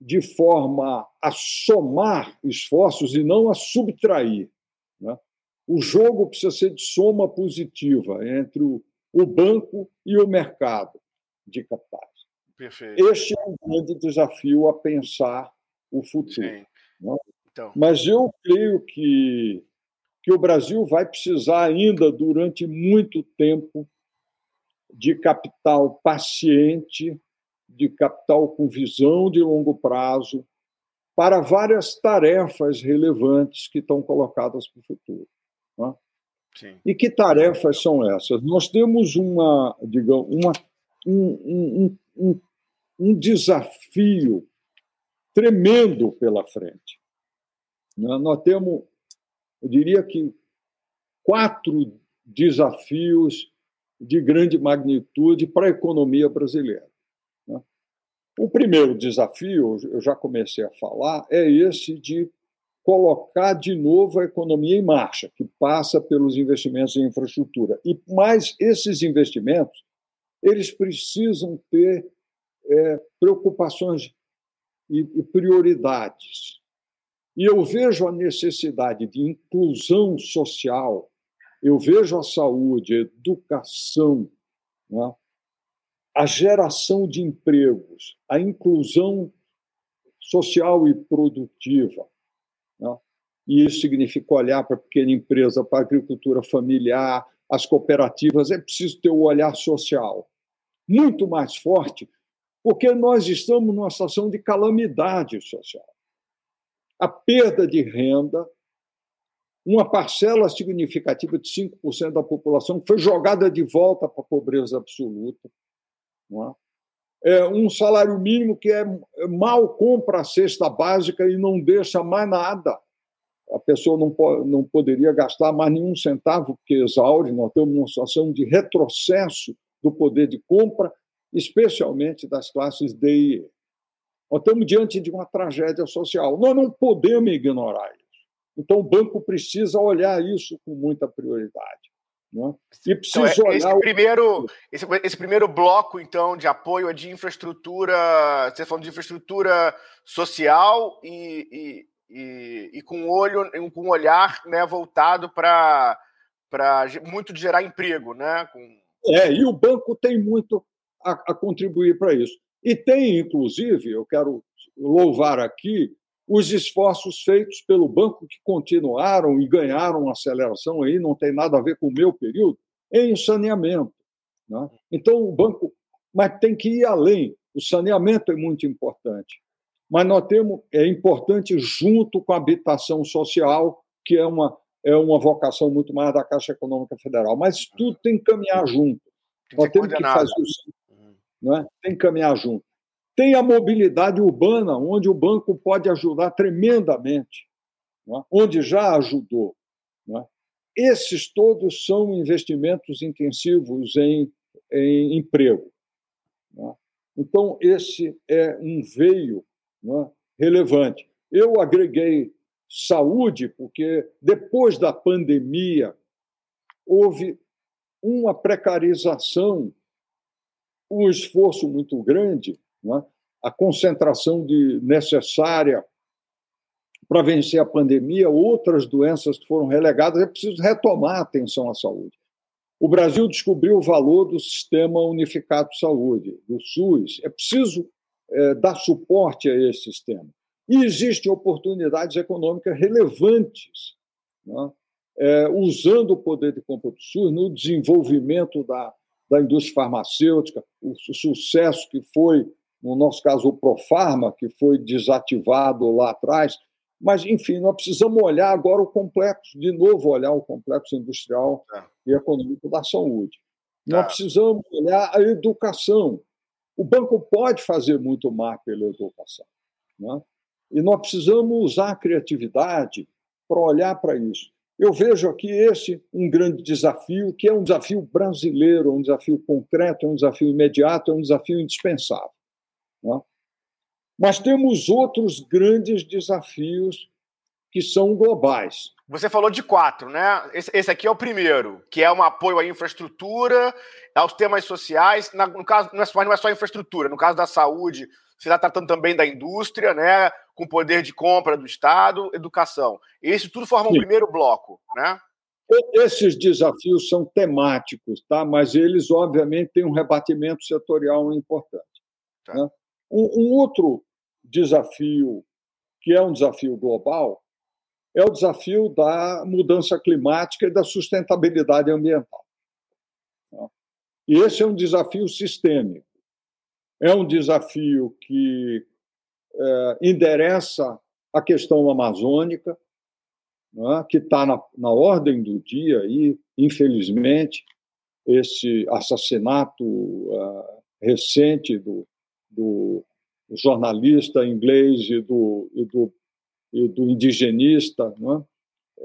de forma a somar esforços e não a subtrair? Né? O jogo precisa ser de soma positiva entre o, o banco e o mercado de capitais. Perfeito. Este é um grande desafio a pensar o futuro. Né? Então... Mas eu creio que que o Brasil vai precisar ainda durante muito tempo de capital paciente, de capital com visão de longo prazo, para várias tarefas relevantes que estão colocadas para o futuro. Né? E que tarefas são essas? Nós temos uma, digamos, uma, um, um, um, um desafio tremendo pela frente. Né? Nós temos eu diria que quatro desafios de grande magnitude para a economia brasileira. Né? O primeiro desafio, eu já comecei a falar, é esse de colocar de novo a economia em marcha, que passa pelos investimentos em infraestrutura. E mais esses investimentos, eles precisam ter é, preocupações e, e prioridades. E eu vejo a necessidade de inclusão social, eu vejo a saúde, a educação, né? a geração de empregos, a inclusão social e produtiva. Né? E isso significa olhar para a pequena empresa, para a agricultura familiar, as cooperativas. É preciso ter o um olhar social muito mais forte, porque nós estamos numa situação de calamidade social a perda de renda, uma parcela significativa de 5% da população foi jogada de volta para a pobreza absoluta. É? é? um salário mínimo que é mal compra a cesta básica e não deixa mais nada. A pessoa não, pode, não poderia gastar mais nenhum centavo, porque exaure. Nós temos uma situação de retrocesso do poder de compra, especialmente das classes D e E. Nós estamos diante de uma tragédia social. Nós não podemos ignorar isso. Então, o banco precisa olhar isso com muita prioridade. Né? E então, precisa então, olhar. Esse primeiro, esse, esse, primeiro bloco, então, de apoio é de infraestrutura. Você tá falando de infraestrutura social e, e, e, e com olho, com um olhar né, voltado para muito de gerar emprego, né? Com... É, e o banco tem muito a, a contribuir para isso. E tem, inclusive, eu quero louvar aqui os esforços feitos pelo banco que continuaram e ganharam aceleração aí, não tem nada a ver com o meu período, em saneamento. Né? Então, o banco. Mas tem que ir além. O saneamento é muito importante. Mas nós temos. É importante junto com a habitação social, que é uma, é uma vocação muito mais da Caixa Econômica Federal. Mas tudo tem que caminhar junto. Nós temos que fazer o né? tem que caminhar junto. Tem a mobilidade urbana, onde o banco pode ajudar tremendamente, né? onde já ajudou. Né? Esses todos são investimentos intensivos em, em emprego. Né? Então, esse é um veio né, relevante. Eu agreguei saúde, porque depois da pandemia houve uma precarização um esforço muito grande, né? a concentração de, necessária para vencer a pandemia, outras doenças que foram relegadas, é preciso retomar a atenção à saúde. O Brasil descobriu o valor do Sistema Unificado de Saúde, do SUS. É preciso é, dar suporte a esse sistema. E existem oportunidades econômicas relevantes, né? é, usando o poder de compra do SUS no desenvolvimento da da indústria farmacêutica, o sucesso que foi, no nosso caso, o Profarma, que foi desativado lá atrás. Mas, enfim, nós precisamos olhar agora o complexo, de novo, olhar o complexo industrial é. e econômico da saúde. Nós é. precisamos olhar a educação. O banco pode fazer muito mais pela educação. Né? E nós precisamos usar a criatividade para olhar para isso. Eu vejo aqui esse um grande desafio, que é um desafio brasileiro, um desafio concreto, um desafio imediato, um desafio indispensável. Né? Mas temos outros grandes desafios que são globais. Você falou de quatro, né? Esse, aqui é o primeiro, que é um apoio à infraestrutura, aos temas sociais. no caso, não é, não é só infraestrutura, no caso da saúde, você está tratando também da indústria, né? Com poder de compra do Estado, educação. Isso tudo forma Sim. um primeiro bloco, né? Esses desafios são temáticos, tá? mas eles, obviamente, têm um rebatimento setorial importante. Tá. Né? Um, um outro desafio, que é um desafio global, é o desafio da mudança climática e da sustentabilidade ambiental. Tá? E esse é um desafio sistêmico. É um desafio que é, endereça a questão amazônica, é, que está na, na ordem do dia, e, infelizmente, esse assassinato uh, recente do, do, jornalista inglês e do, e do, e do indigenista, é?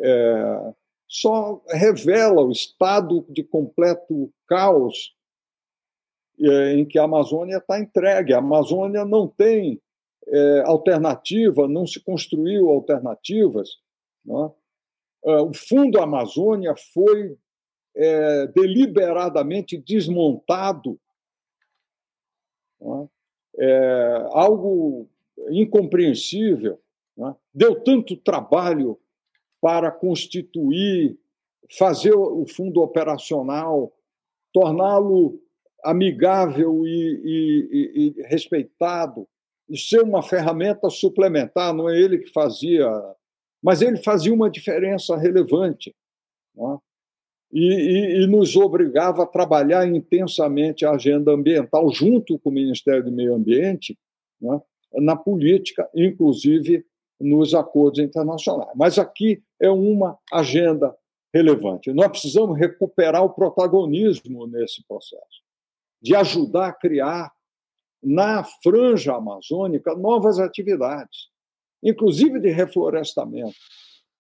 É, só revela o estado de completo caos em que a Amazônia está entregue. A Amazônia não tem é, alternativa, não se construiu alternativas. É? é o Fundo Amazônia foi é, deliberadamente desmontado. É? é? algo incompreensível. Deu tanto trabalho para constituir, fazer o fundo operacional, torná-lo amigável e, e, e, respeitado, e ser uma ferramenta suplementar, não é ele que fazia, mas ele fazia uma diferença relevante. É? E, e, nos obrigava a trabalhar intensamente a agenda ambiental junto com o Ministério do Meio Ambiente, é? na política, inclusive nos acordos internacionais. Mas aqui é uma agenda relevante. Nós precisamos recuperar o protagonismo nesse processo, de ajudar a criar na franja amazônica novas atividades, inclusive de reflorestamento,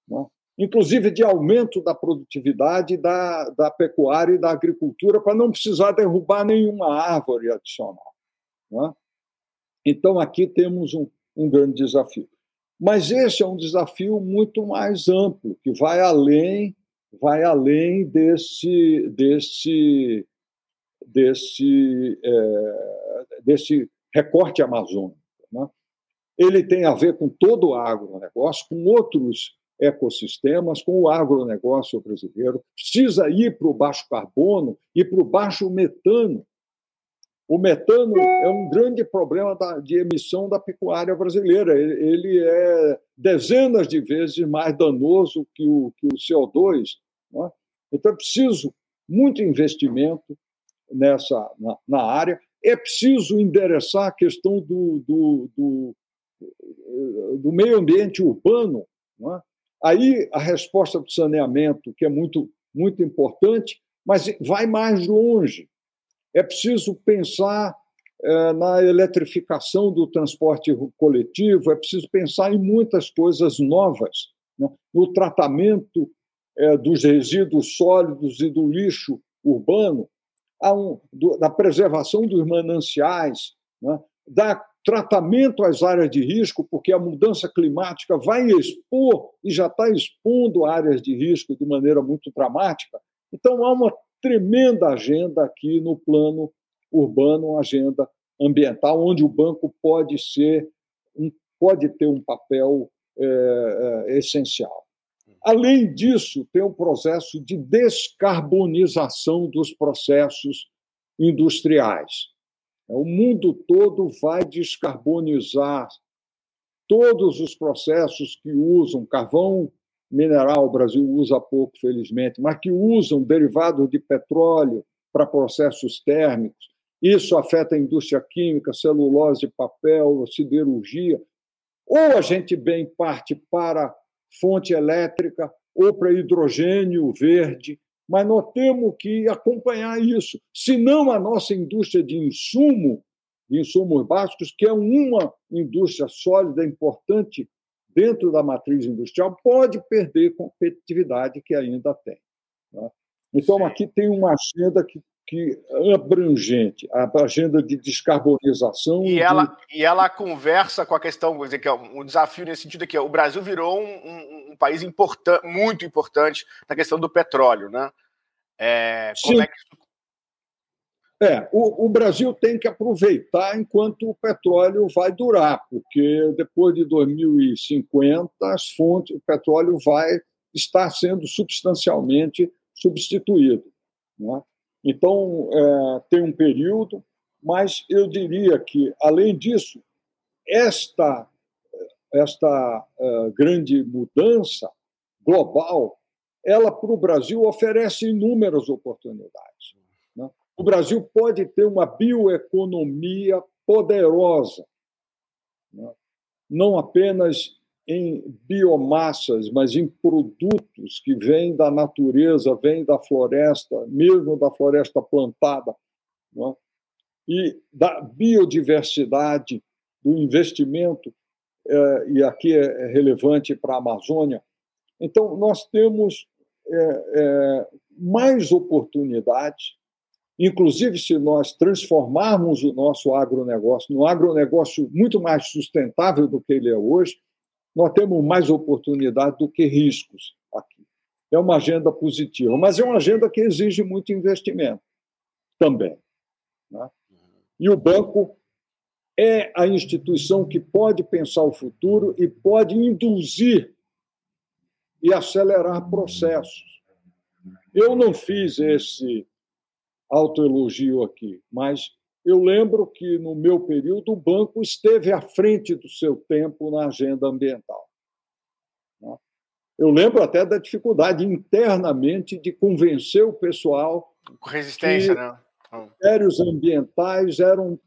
né? inclusive de aumento da produtividade da, da pecuária e da agricultura, para não precisar derrubar nenhuma árvore adicional. Né? Então, aqui temos um, um grande desafio. Mas esse é um desafio muito mais amplo, que vai além, vai além desse, desse, desse, é, desse recorte amazônico. Né? Ele tem a ver com todo o agronegócio, com outros ecossistemas, com o agronegócio brasileiro. Precisa ir para o baixo carbono e para o baixo metano, o metano é um grande problema da, de emissão da pecuária brasileira. Ele é dezenas de vezes mais danoso que o, que o CO2. É? Então, é preciso muito investimento nessa na, na, área. É preciso endereçar a questão do, do, do, do meio ambiente urbano. É? Aí, a resposta do saneamento, que é muito, muito importante, mas vai mais longe é preciso pensar é, na eletrificação do transporte coletivo, é preciso pensar em muitas coisas novas, né? no tratamento é, dos resíduos sólidos e do lixo urbano, um, do, da preservação dos mananciais, né? da tratamento às áreas de risco, porque a mudança climática vai expor e já está expondo áreas de risco de maneira muito dramática. Então, há uma tremenda agenda aqui no plano urbano, uma agenda ambiental, onde o banco pode ser pode ter um papel é, é, essencial. Além disso, tem um processo de descarbonização dos processos industriais. O mundo todo vai descarbonizar todos os processos que usam carvão, mineral o Brasil usa pouco, felizmente, mas que usam derivados de petróleo para processos térmicos. Isso afeta a indústria química, celulose, papel, siderurgia. Ou a gente bem parte para fonte elétrica ou para hidrogênio verde, mas nós temos que acompanhar isso. Senão, a nossa indústria de insumo, de insumos básicos, que é uma indústria sólida, importante dentro da matriz industrial, pode perder competitividade que ainda tem. Né? Então, Sim. aqui tem uma agenda que, que abrangente, a agenda de descarbonização. E, ela, e ela conversa com a questão, vou dizer que é um desafio nesse sentido aqui, o Brasil virou um, um, um país important, muito importante na questão do petróleo, né? É, como é que isso é, o, o, Brasil tem que aproveitar enquanto o petróleo vai durar, porque depois de 2050 as fontes, o petróleo vai estar sendo substancialmente substituído. Né? Então, é, tem um período, mas eu diria que, além disso, esta, esta uh, grande mudança global, ela para o Brasil oferece inúmeras oportunidades. O Brasil pode ter uma bioeconomia poderosa, né? não apenas em biomassas, mas em produtos que vêm da natureza, vêm da floresta, mesmo da floresta plantada, né? e da biodiversidade, do investimento, eh, e aqui é relevante para a Amazônia. Então, nós temos é, é, mais oportunidades, inclusive se nós transformarmos o nosso agronegócio num agronegócio muito mais sustentável do que ele é hoje, nós temos mais oportunidade do que riscos aqui. É uma agenda positiva, mas é uma agenda que exige muito investimento também. Né? E o banco é a instituição que pode pensar o futuro e pode induzir e acelerar processos. Eu não fiz esse autoelogio aqui, mas eu lembro que, no meu período, o banco esteve à frente do seu tempo na agenda ambiental. Né? Eu lembro até da dificuldade internamente de convencer o pessoal. Resistência, que né? Critérios ambientais eram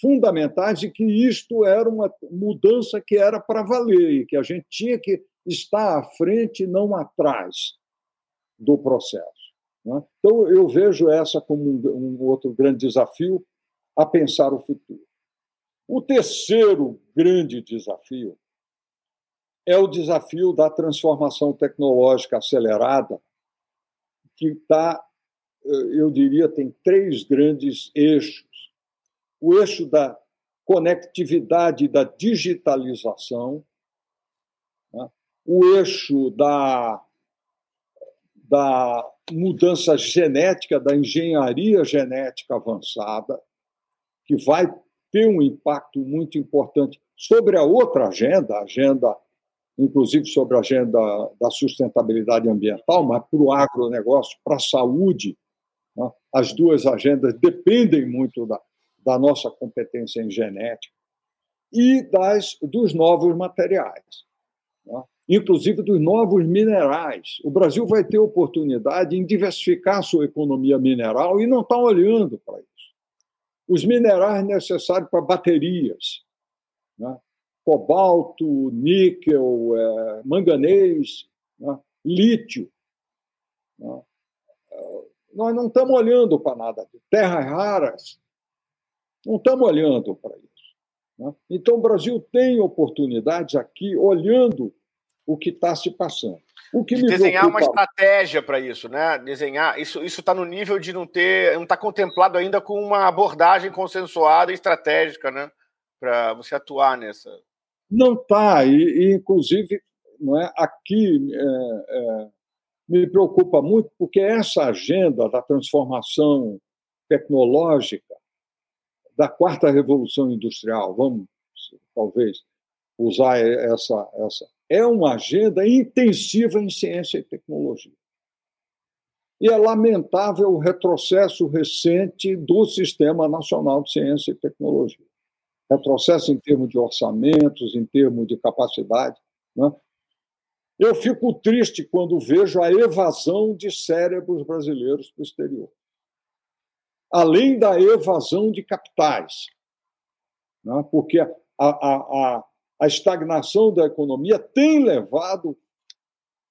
fundamentais e que isto era uma mudança que era para valer e que a gente tinha que estar à frente, não atrás do processo. Né? Então, eu vejo essa como um outro grande desafio a pensar o futuro. O terceiro grande desafio é o desafio da transformação tecnológica acelerada, que está, eu diria, tem três grandes eixos o eixo da conectividade e da digitalização, né? o eixo da, da mudança genética, da engenharia genética avançada, que vai ter um impacto muito importante sobre a outra agenda, a agenda, inclusive sobre a agenda da sustentabilidade ambiental, mas para o agronegócio, para a saúde. Né? As duas agendas dependem muito da, da nossa competência em genética e das, dos novos materiais, né? inclusive dos novos minerais. O Brasil vai ter oportunidade em diversificar sua economia mineral e não está olhando para isso. Os minerais necessários para baterias, né? cobalto, níquel, é, manganês, né? lítio. Né? Nós não estamos olhando para nada. Terras raras, não estamos olhando para isso. Né? Então, o Brasil tem oportunidades aqui, olhando o que está se passando. O que de desenhar preocupa... uma estratégia para isso, né? Desenhar isso isso está no nível de não ter, não está contemplado ainda com uma abordagem consensuada e estratégica, né? Para você atuar nessa. Não está e, e, inclusive, não é aqui é, é, me preocupa muito porque essa agenda da transformação tecnológica da quarta revolução industrial, vamos talvez usar essa essa é uma agenda intensiva em ciência e tecnologia. E é lamentável o retrocesso recente do Sistema Nacional de Ciência e Tecnologia. Retrocesso em termos de orçamentos, em termos de capacidade. Né? Eu fico triste quando vejo a evasão de cérebros brasileiros para o exterior além da evasão de capitais, né? porque a, a, a, a estagnação da economia tem levado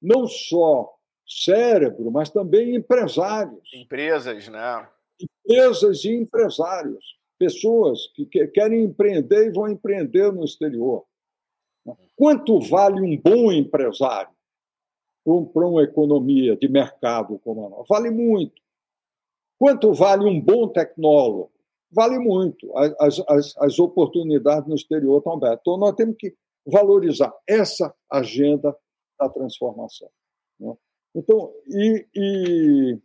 não só cérebro, mas também empresários. Empresas, né? Empresas e empresários. Pessoas que querem empreender e vão empreender no exterior. Quanto vale um bom empresário para uma economia de mercado como a nossa? Vale muito. Quanto vale um bom tecnólogo? Vale muito. As, as, as oportunidades no exterior estão abertas. Então, nós temos que valorizar essa agenda da transformação. Né? Então, e, e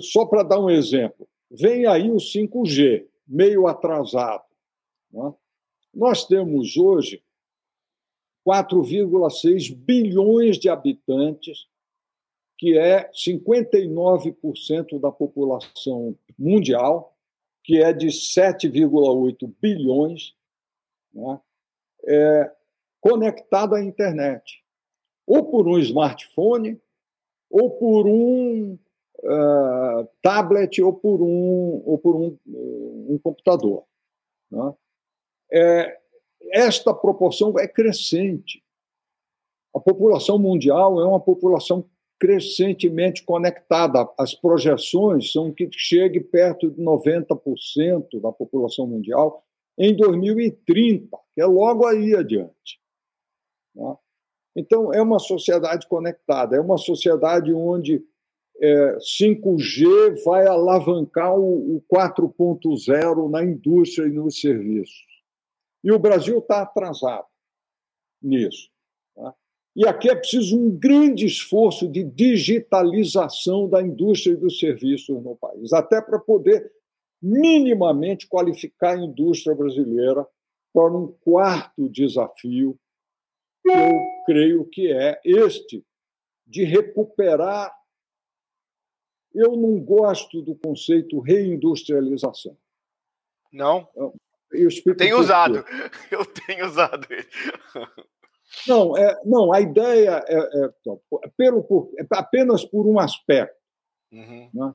só para dar um exemplo, vem aí o 5G, meio atrasado. Né? Nós temos hoje 4,6 bilhões de habitantes que é 59% da população mundial, que é de 7,8 bilhões, né, é, conectada à internet, ou por um smartphone, ou por um uh, tablet, ou por um, ou por um, um computador. Né? É, esta proporção é crescente. A população mundial é uma população crescentemente conectada. As projeções são que chegue perto de 90% da população mundial em 2030, que é logo aí adiante. Né? Então, é uma sociedade conectada, é uma sociedade onde é, 5G vai alavancar o 4.0 na indústria e nos serviços. E o Brasil está atrasado nisso. E aqui é preciso um grande esforço de digitalização da indústria e dos serviços no país, até para poder minimamente qualificar a indústria brasileira para um quarto desafio, que eu creio que é este, de recuperar. Eu não gosto do conceito reindustrialização. Não? Eu tenho usado. Eu tenho usado ele. Não, é, não a ideia é, é, pelo, por, apenas por um aspecto. Uhum. Né?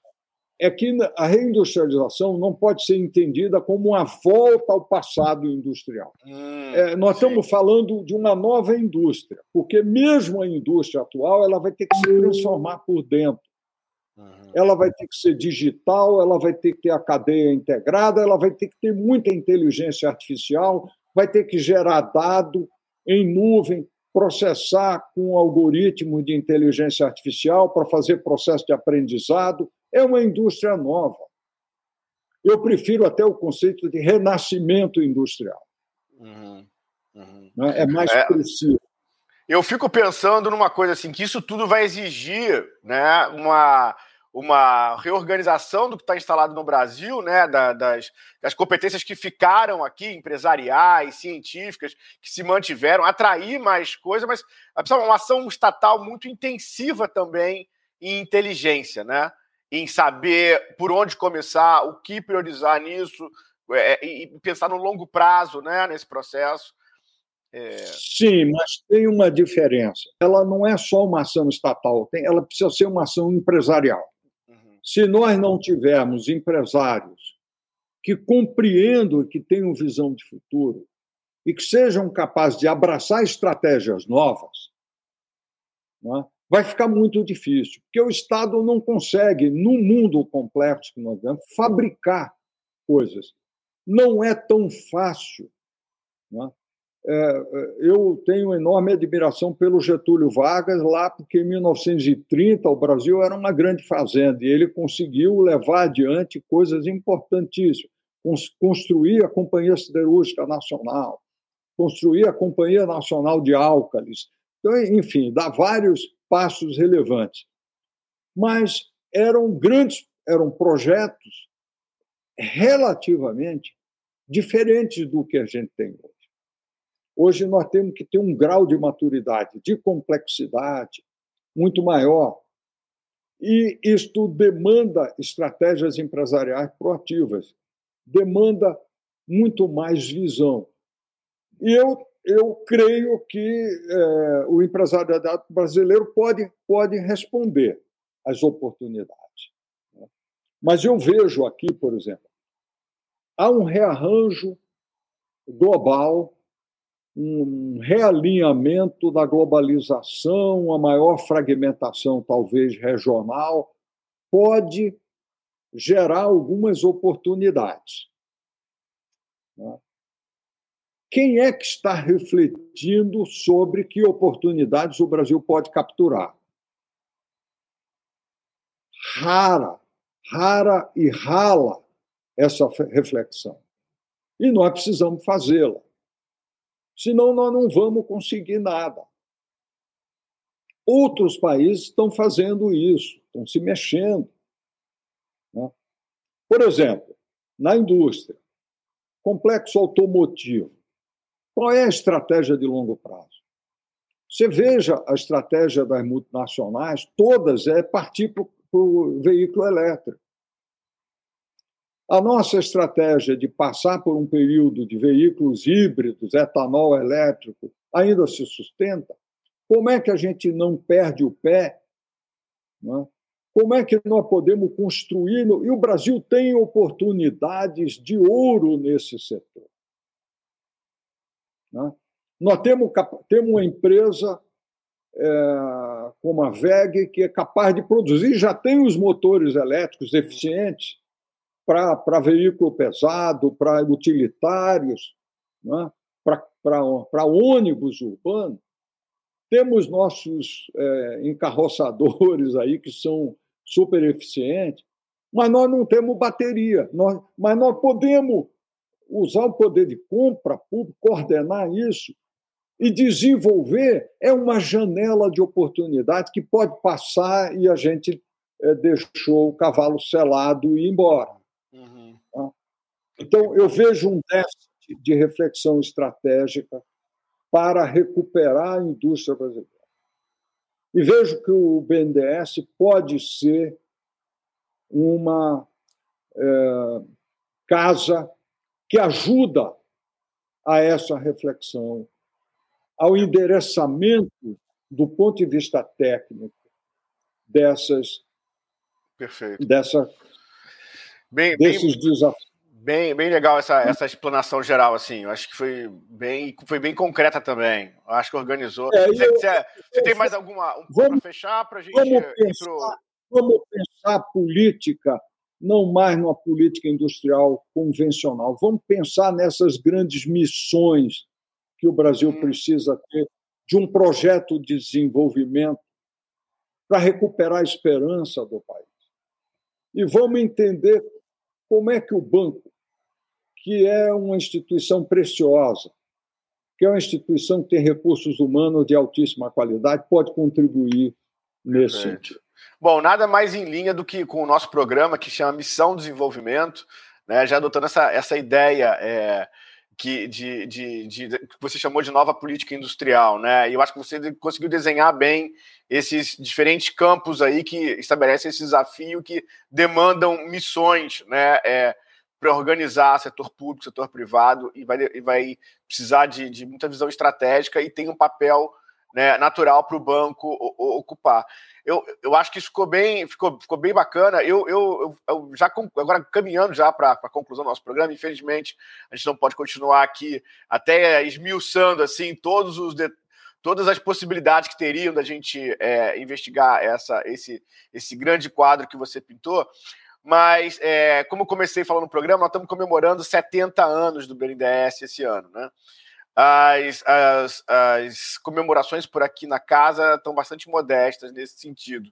É que a reindustrialização não pode ser entendida como uma volta ao passado industrial. Hum, é, nós sim. estamos falando de uma nova indústria, porque mesmo a indústria atual ela vai ter que se transformar por dentro. Uhum. Ela vai ter que ser digital, ela vai ter que ter a cadeia integrada, ela vai ter que ter muita inteligência artificial, vai ter que gerar dado em nuvem, processar com algoritmos de inteligência artificial para fazer processo de aprendizado. É uma indústria nova. Eu prefiro até o conceito de renascimento industrial. Uhum. Uhum. Né? É mais é, preciso. Eu fico pensando numa coisa assim, que isso tudo vai exigir né, uma uma reorganização do que está instalado no Brasil, né, da, das, das, competências que ficaram aqui, empresariais, científicas, que se mantiveram, atrair mais coisa, mas uma ação estatal muito intensiva também em inteligência, né? em saber por onde começar, o que priorizar nisso, é, e pensar no longo prazo né, nesse processo. É... Sim, mas tem uma diferença. Ela não é só uma ação estatal, tem, ela precisa ser uma ação empresarial. Se nós não tivermos empresários que compreendam, que tenham visão de futuro e que sejam capazes de abraçar estratégias novas, né, vai ficar muito difícil, porque o Estado não consegue, num mundo complexo que nós vemos, fabricar coisas. Não é tão fácil. É, é, eu tenho enorme admiração pelo Getúlio Vargas lá, porque em 1930 o Brasil era uma grande fazenda e ele conseguiu levar adiante coisas importantíssimas. Construir a Companhia Siderúrgica Nacional, construir a Companhia Nacional de Álcalis. Então, enfim, dá vários passos relevantes. Mas eram grandes, eram projetos relativamente diferentes do que a gente tem hoje. Hoje nós temos que ter um grau de maturidade, de complexidade muito maior. E isto demanda estratégias empresariais proativas, demanda muito mais visão. E eu, eu creio que é, o empresariado brasileiro pode, pode responder às oportunidades. Né? Mas eu vejo aqui, por exemplo, há um rearranjo global um realinhamento da globalização, uma maior fragmentação, talvez regional, pode gerar algumas oportunidades. Né? Quem é que está refletindo sobre que oportunidades o Brasil pode capturar? Rara, rara e rala essa reflexão. E nós precisamos fazê-la senão nós não vamos conseguir nada. Outros países estão fazendo isso, estão se mexendo. Né? Por exemplo, na indústria, complexo automotivo, qual é a estratégia de longo prazo? Você veja a estratégia das multinacionais, todas é partir para o veículo elétrico. A nossa estratégia de passar por um período de veículos híbridos, etanol elétrico, ainda se sustenta? Como é que a gente não perde o pé? Né? Como é que nós podemos construir? E o Brasil tem oportunidades de ouro nesse setor. Né? Nós temos, temos uma empresa é, como a VEG que é capaz de produzir, já tem os motores elétricos eficientes, para veículo pesado, para utilitários, né? para ônibus urbano. temos nossos é, encarroçadores aí que são super eficientes, mas nós não temos bateria. Nós, mas nós podemos usar o poder de compra público, coordenar isso e desenvolver é uma janela de oportunidade que pode passar e a gente é, deixou o cavalo selado e ir embora. Então, eu vejo um déficit de reflexão estratégica para recuperar a indústria brasileira. E vejo que o BNDES pode ser uma é, casa que ajuda a essa reflexão, ao endereçamento do ponto de vista técnico dessas Perfeito. dessa bem, desses bem, desafios. Bem, bem legal essa, essa explanação geral, assim. Eu acho que foi bem, foi bem concreta também. Eu acho que organizou. É, você, eu, você, você tem mais alguma um para fechar para a gente vamos pensar, pro... vamos pensar política não mais numa política industrial convencional. Vamos pensar nessas grandes missões que o Brasil hum. precisa ter de um projeto de desenvolvimento para recuperar a esperança do país. E vamos entender como é que o banco, que é uma instituição preciosa, que é uma instituição que tem recursos humanos de altíssima qualidade, pode contribuir nesse sentido. Bom, nada mais em linha do que com o nosso programa que chama Missão Desenvolvimento, né, já adotando essa, essa ideia é, que, de, de, de, de, que você chamou de nova política industrial, né? E eu acho que você conseguiu desenhar bem esses diferentes campos aí que estabelecem esse desafio que demandam missões, né? É, para organizar setor público, setor privado, e vai, e vai precisar de, de muita visão estratégica e tem um papel né, natural para o banco ocupar. Eu, eu acho que isso ficou bem, ficou, ficou bem bacana. Eu, eu, eu já agora caminhando já para a conclusão do nosso programa, infelizmente a gente não pode continuar aqui até esmiuçando assim todos os todas as possibilidades que teriam da gente é, investigar essa, esse, esse grande quadro que você pintou. Mas, é, como comecei falando no programa, nós estamos comemorando 70 anos do BNDES esse ano, né? as, as, as comemorações por aqui na casa estão bastante modestas nesse sentido.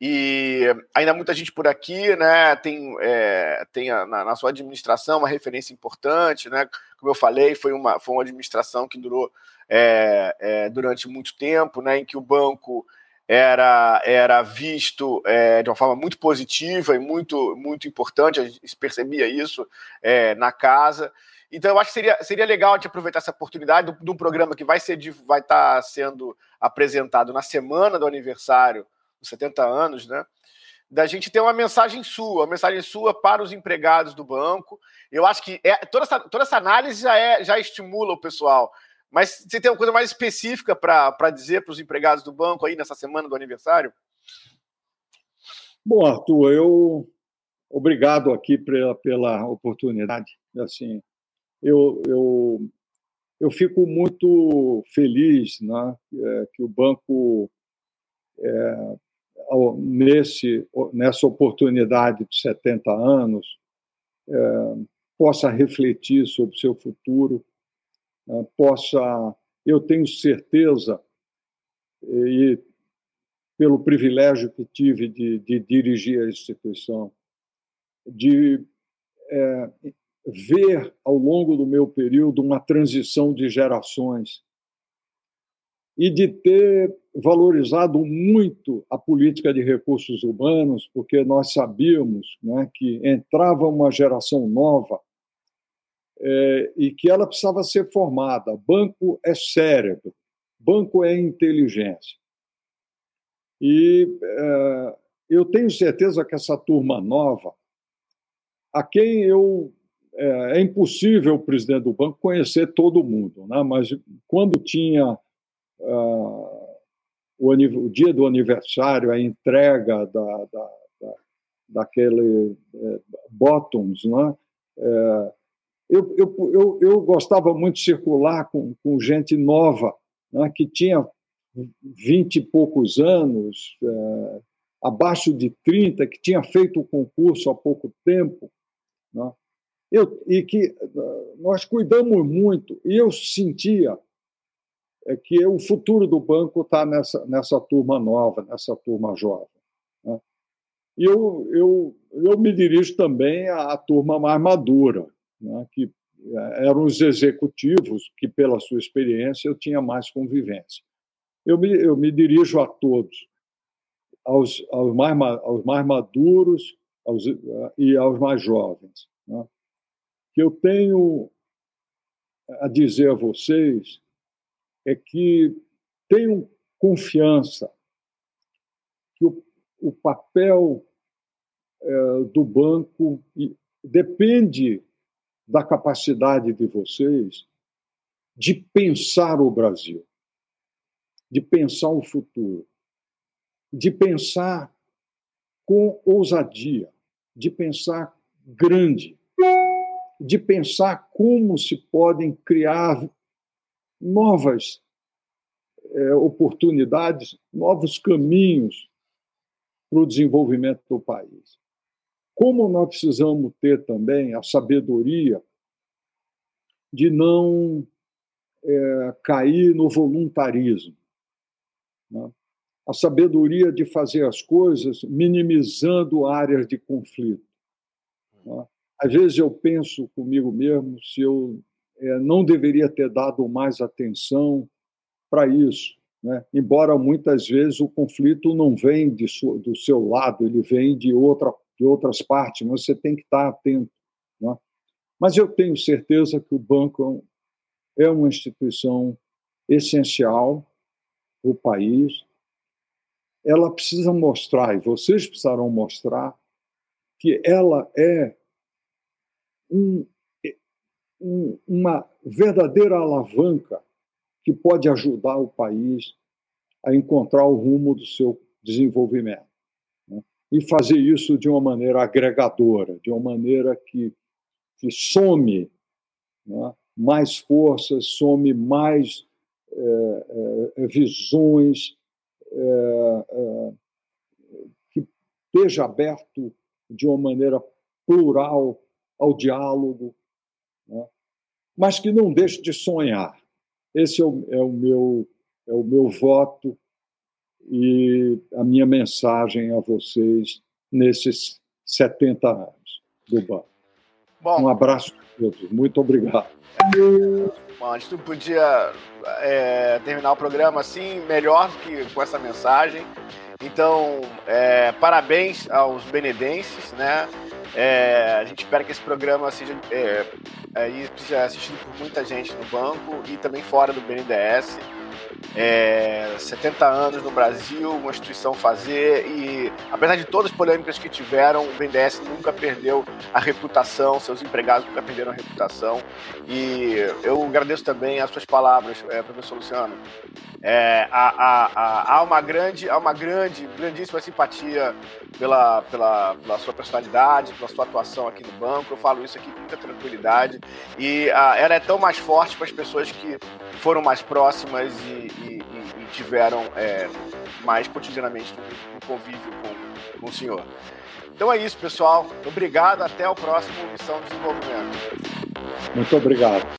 E ainda muita gente por aqui, né? Tem, é, tem a, na, na, sua administração uma referência importante, né? Como eu falei, foi uma, foi uma administração que durou é, é, durante muito tempo, né? Em que o banco era, era visto é, de uma forma muito positiva e muito, muito importante, a gente percebia isso é, na casa. Então, eu acho que seria, seria legal de aproveitar essa oportunidade de um programa que vai, ser, vai estar tá sendo apresentado na semana do aniversário dos 70 anos, né? Da gente ter uma mensagem sua, uma mensagem sua para os empregados do banco. Eu acho que é, toda, essa, toda essa análise já, é, já estimula o pessoal. Mas você tem uma coisa mais específica para dizer para os empregados do banco aí nessa semana do aniversário? Bom, Arthur, eu obrigado aqui pela, pela oportunidade. Assim, eu, eu, eu fico muito feliz né, é, que o banco, é, nesse, nessa oportunidade de 70 anos, é, possa refletir sobre o seu futuro, possa. Eu tenho certeza, e pelo privilégio que tive de, de dirigir a instituição, de é, ver ao longo do meu período uma transição de gerações e de ter valorizado muito a política de recursos humanos, porque nós sabíamos né, que entrava uma geração nova é, e que ela precisava ser formada. Banco é cérebro, banco é inteligência. E é, eu tenho certeza que essa turma nova, a quem eu é, é, impossível o presidente do banco conhecer todo mundo, né? mas quando tinha uh, o, o, dia do aniversário, a entrega da, da, da daquele é, bottoms, né? É, eu, eu, eu, eu, gostava muito de circular com, com gente nova, né? que tinha vinte e poucos anos, é, abaixo de 30, que tinha feito o concurso há pouco tempo, né? eu, e que nós cuidamos muito, e eu sentia é que o futuro do banco está nessa, nessa turma nova, nessa turma jovem. Né? E eu, eu, eu me dirijo também à, à turma mais madura, né? que é, eram os executivos que, pela sua experiência, eu tinha mais convivência. Eu me, eu me dirijo a todos, aos, aos, mais, aos mais maduros aos, e aos mais jovens. Né? Que eu tenho a dizer a vocês é que tenham confiança que o, o papel é, do banco depende da capacidade de vocês de pensar o Brasil, de pensar o futuro, de pensar com ousadia, de pensar grande, de pensar como se podem criar novas é, oportunidades, novos caminhos para o desenvolvimento do país. Como nós precisamos ter também a sabedoria de não é, cair no voluntarismo, né? a sabedoria de fazer as coisas minimizando áreas de conflito. Né? Às vezes eu penso comigo mesmo se eu é, não deveria ter dado mais atenção para isso. Né? Embora muitas vezes o conflito não vem do seu lado, ele vem de, outra, de outras partes, mas você tem que estar atento. Né? Mas eu tenho certeza que o banco é uma instituição essencial para o país. Ela precisa mostrar, e vocês precisarão mostrar, que ela é um um, uma verdadeira alavanca que pode ajudar o país a encontrar o rumo do seu desenvolvimento. E fazer isso de uma maneira agregadora, de uma maneira que, que some né? mais forças, some mais é, é, visões, é que esteja aberto de uma maneira plural ao diálogo, né? mas que não deixe de sonhar. Esse é o, é o, meu, é o meu voto e a minha mensagem a vocês nesses 70 anos do banco. Bom, um abraço a todos. Muito obrigado. Bom, a gente não podia é, terminar o programa assim, melhor que com essa mensagem. Então, é, parabéns aos benedenses, né? É, a gente espera que esse programa seja, é, é, seja assistido por muita gente no banco e também fora do BNDES é, 70 anos no Brasil, uma instituição fazer e, apesar de todas as polêmicas que tiveram, o BNDES nunca perdeu a reputação, seus empregados nunca perderam a reputação. E eu agradeço também as suas palavras, é, professor Luciano. É, há, há, há, uma grande, há uma grande, grandíssima simpatia pela, pela, pela sua personalidade, pela sua atuação aqui no banco. Eu falo isso aqui com muita tranquilidade. E a, ela é tão mais forte para as pessoas que foram mais próximas e, e, e tiveram é, mais cotidianamente no, convívio com, com o senhor. Então é isso, pessoal. Obrigado. Até o próximo Missão Desenvolvimento. Muito obrigado.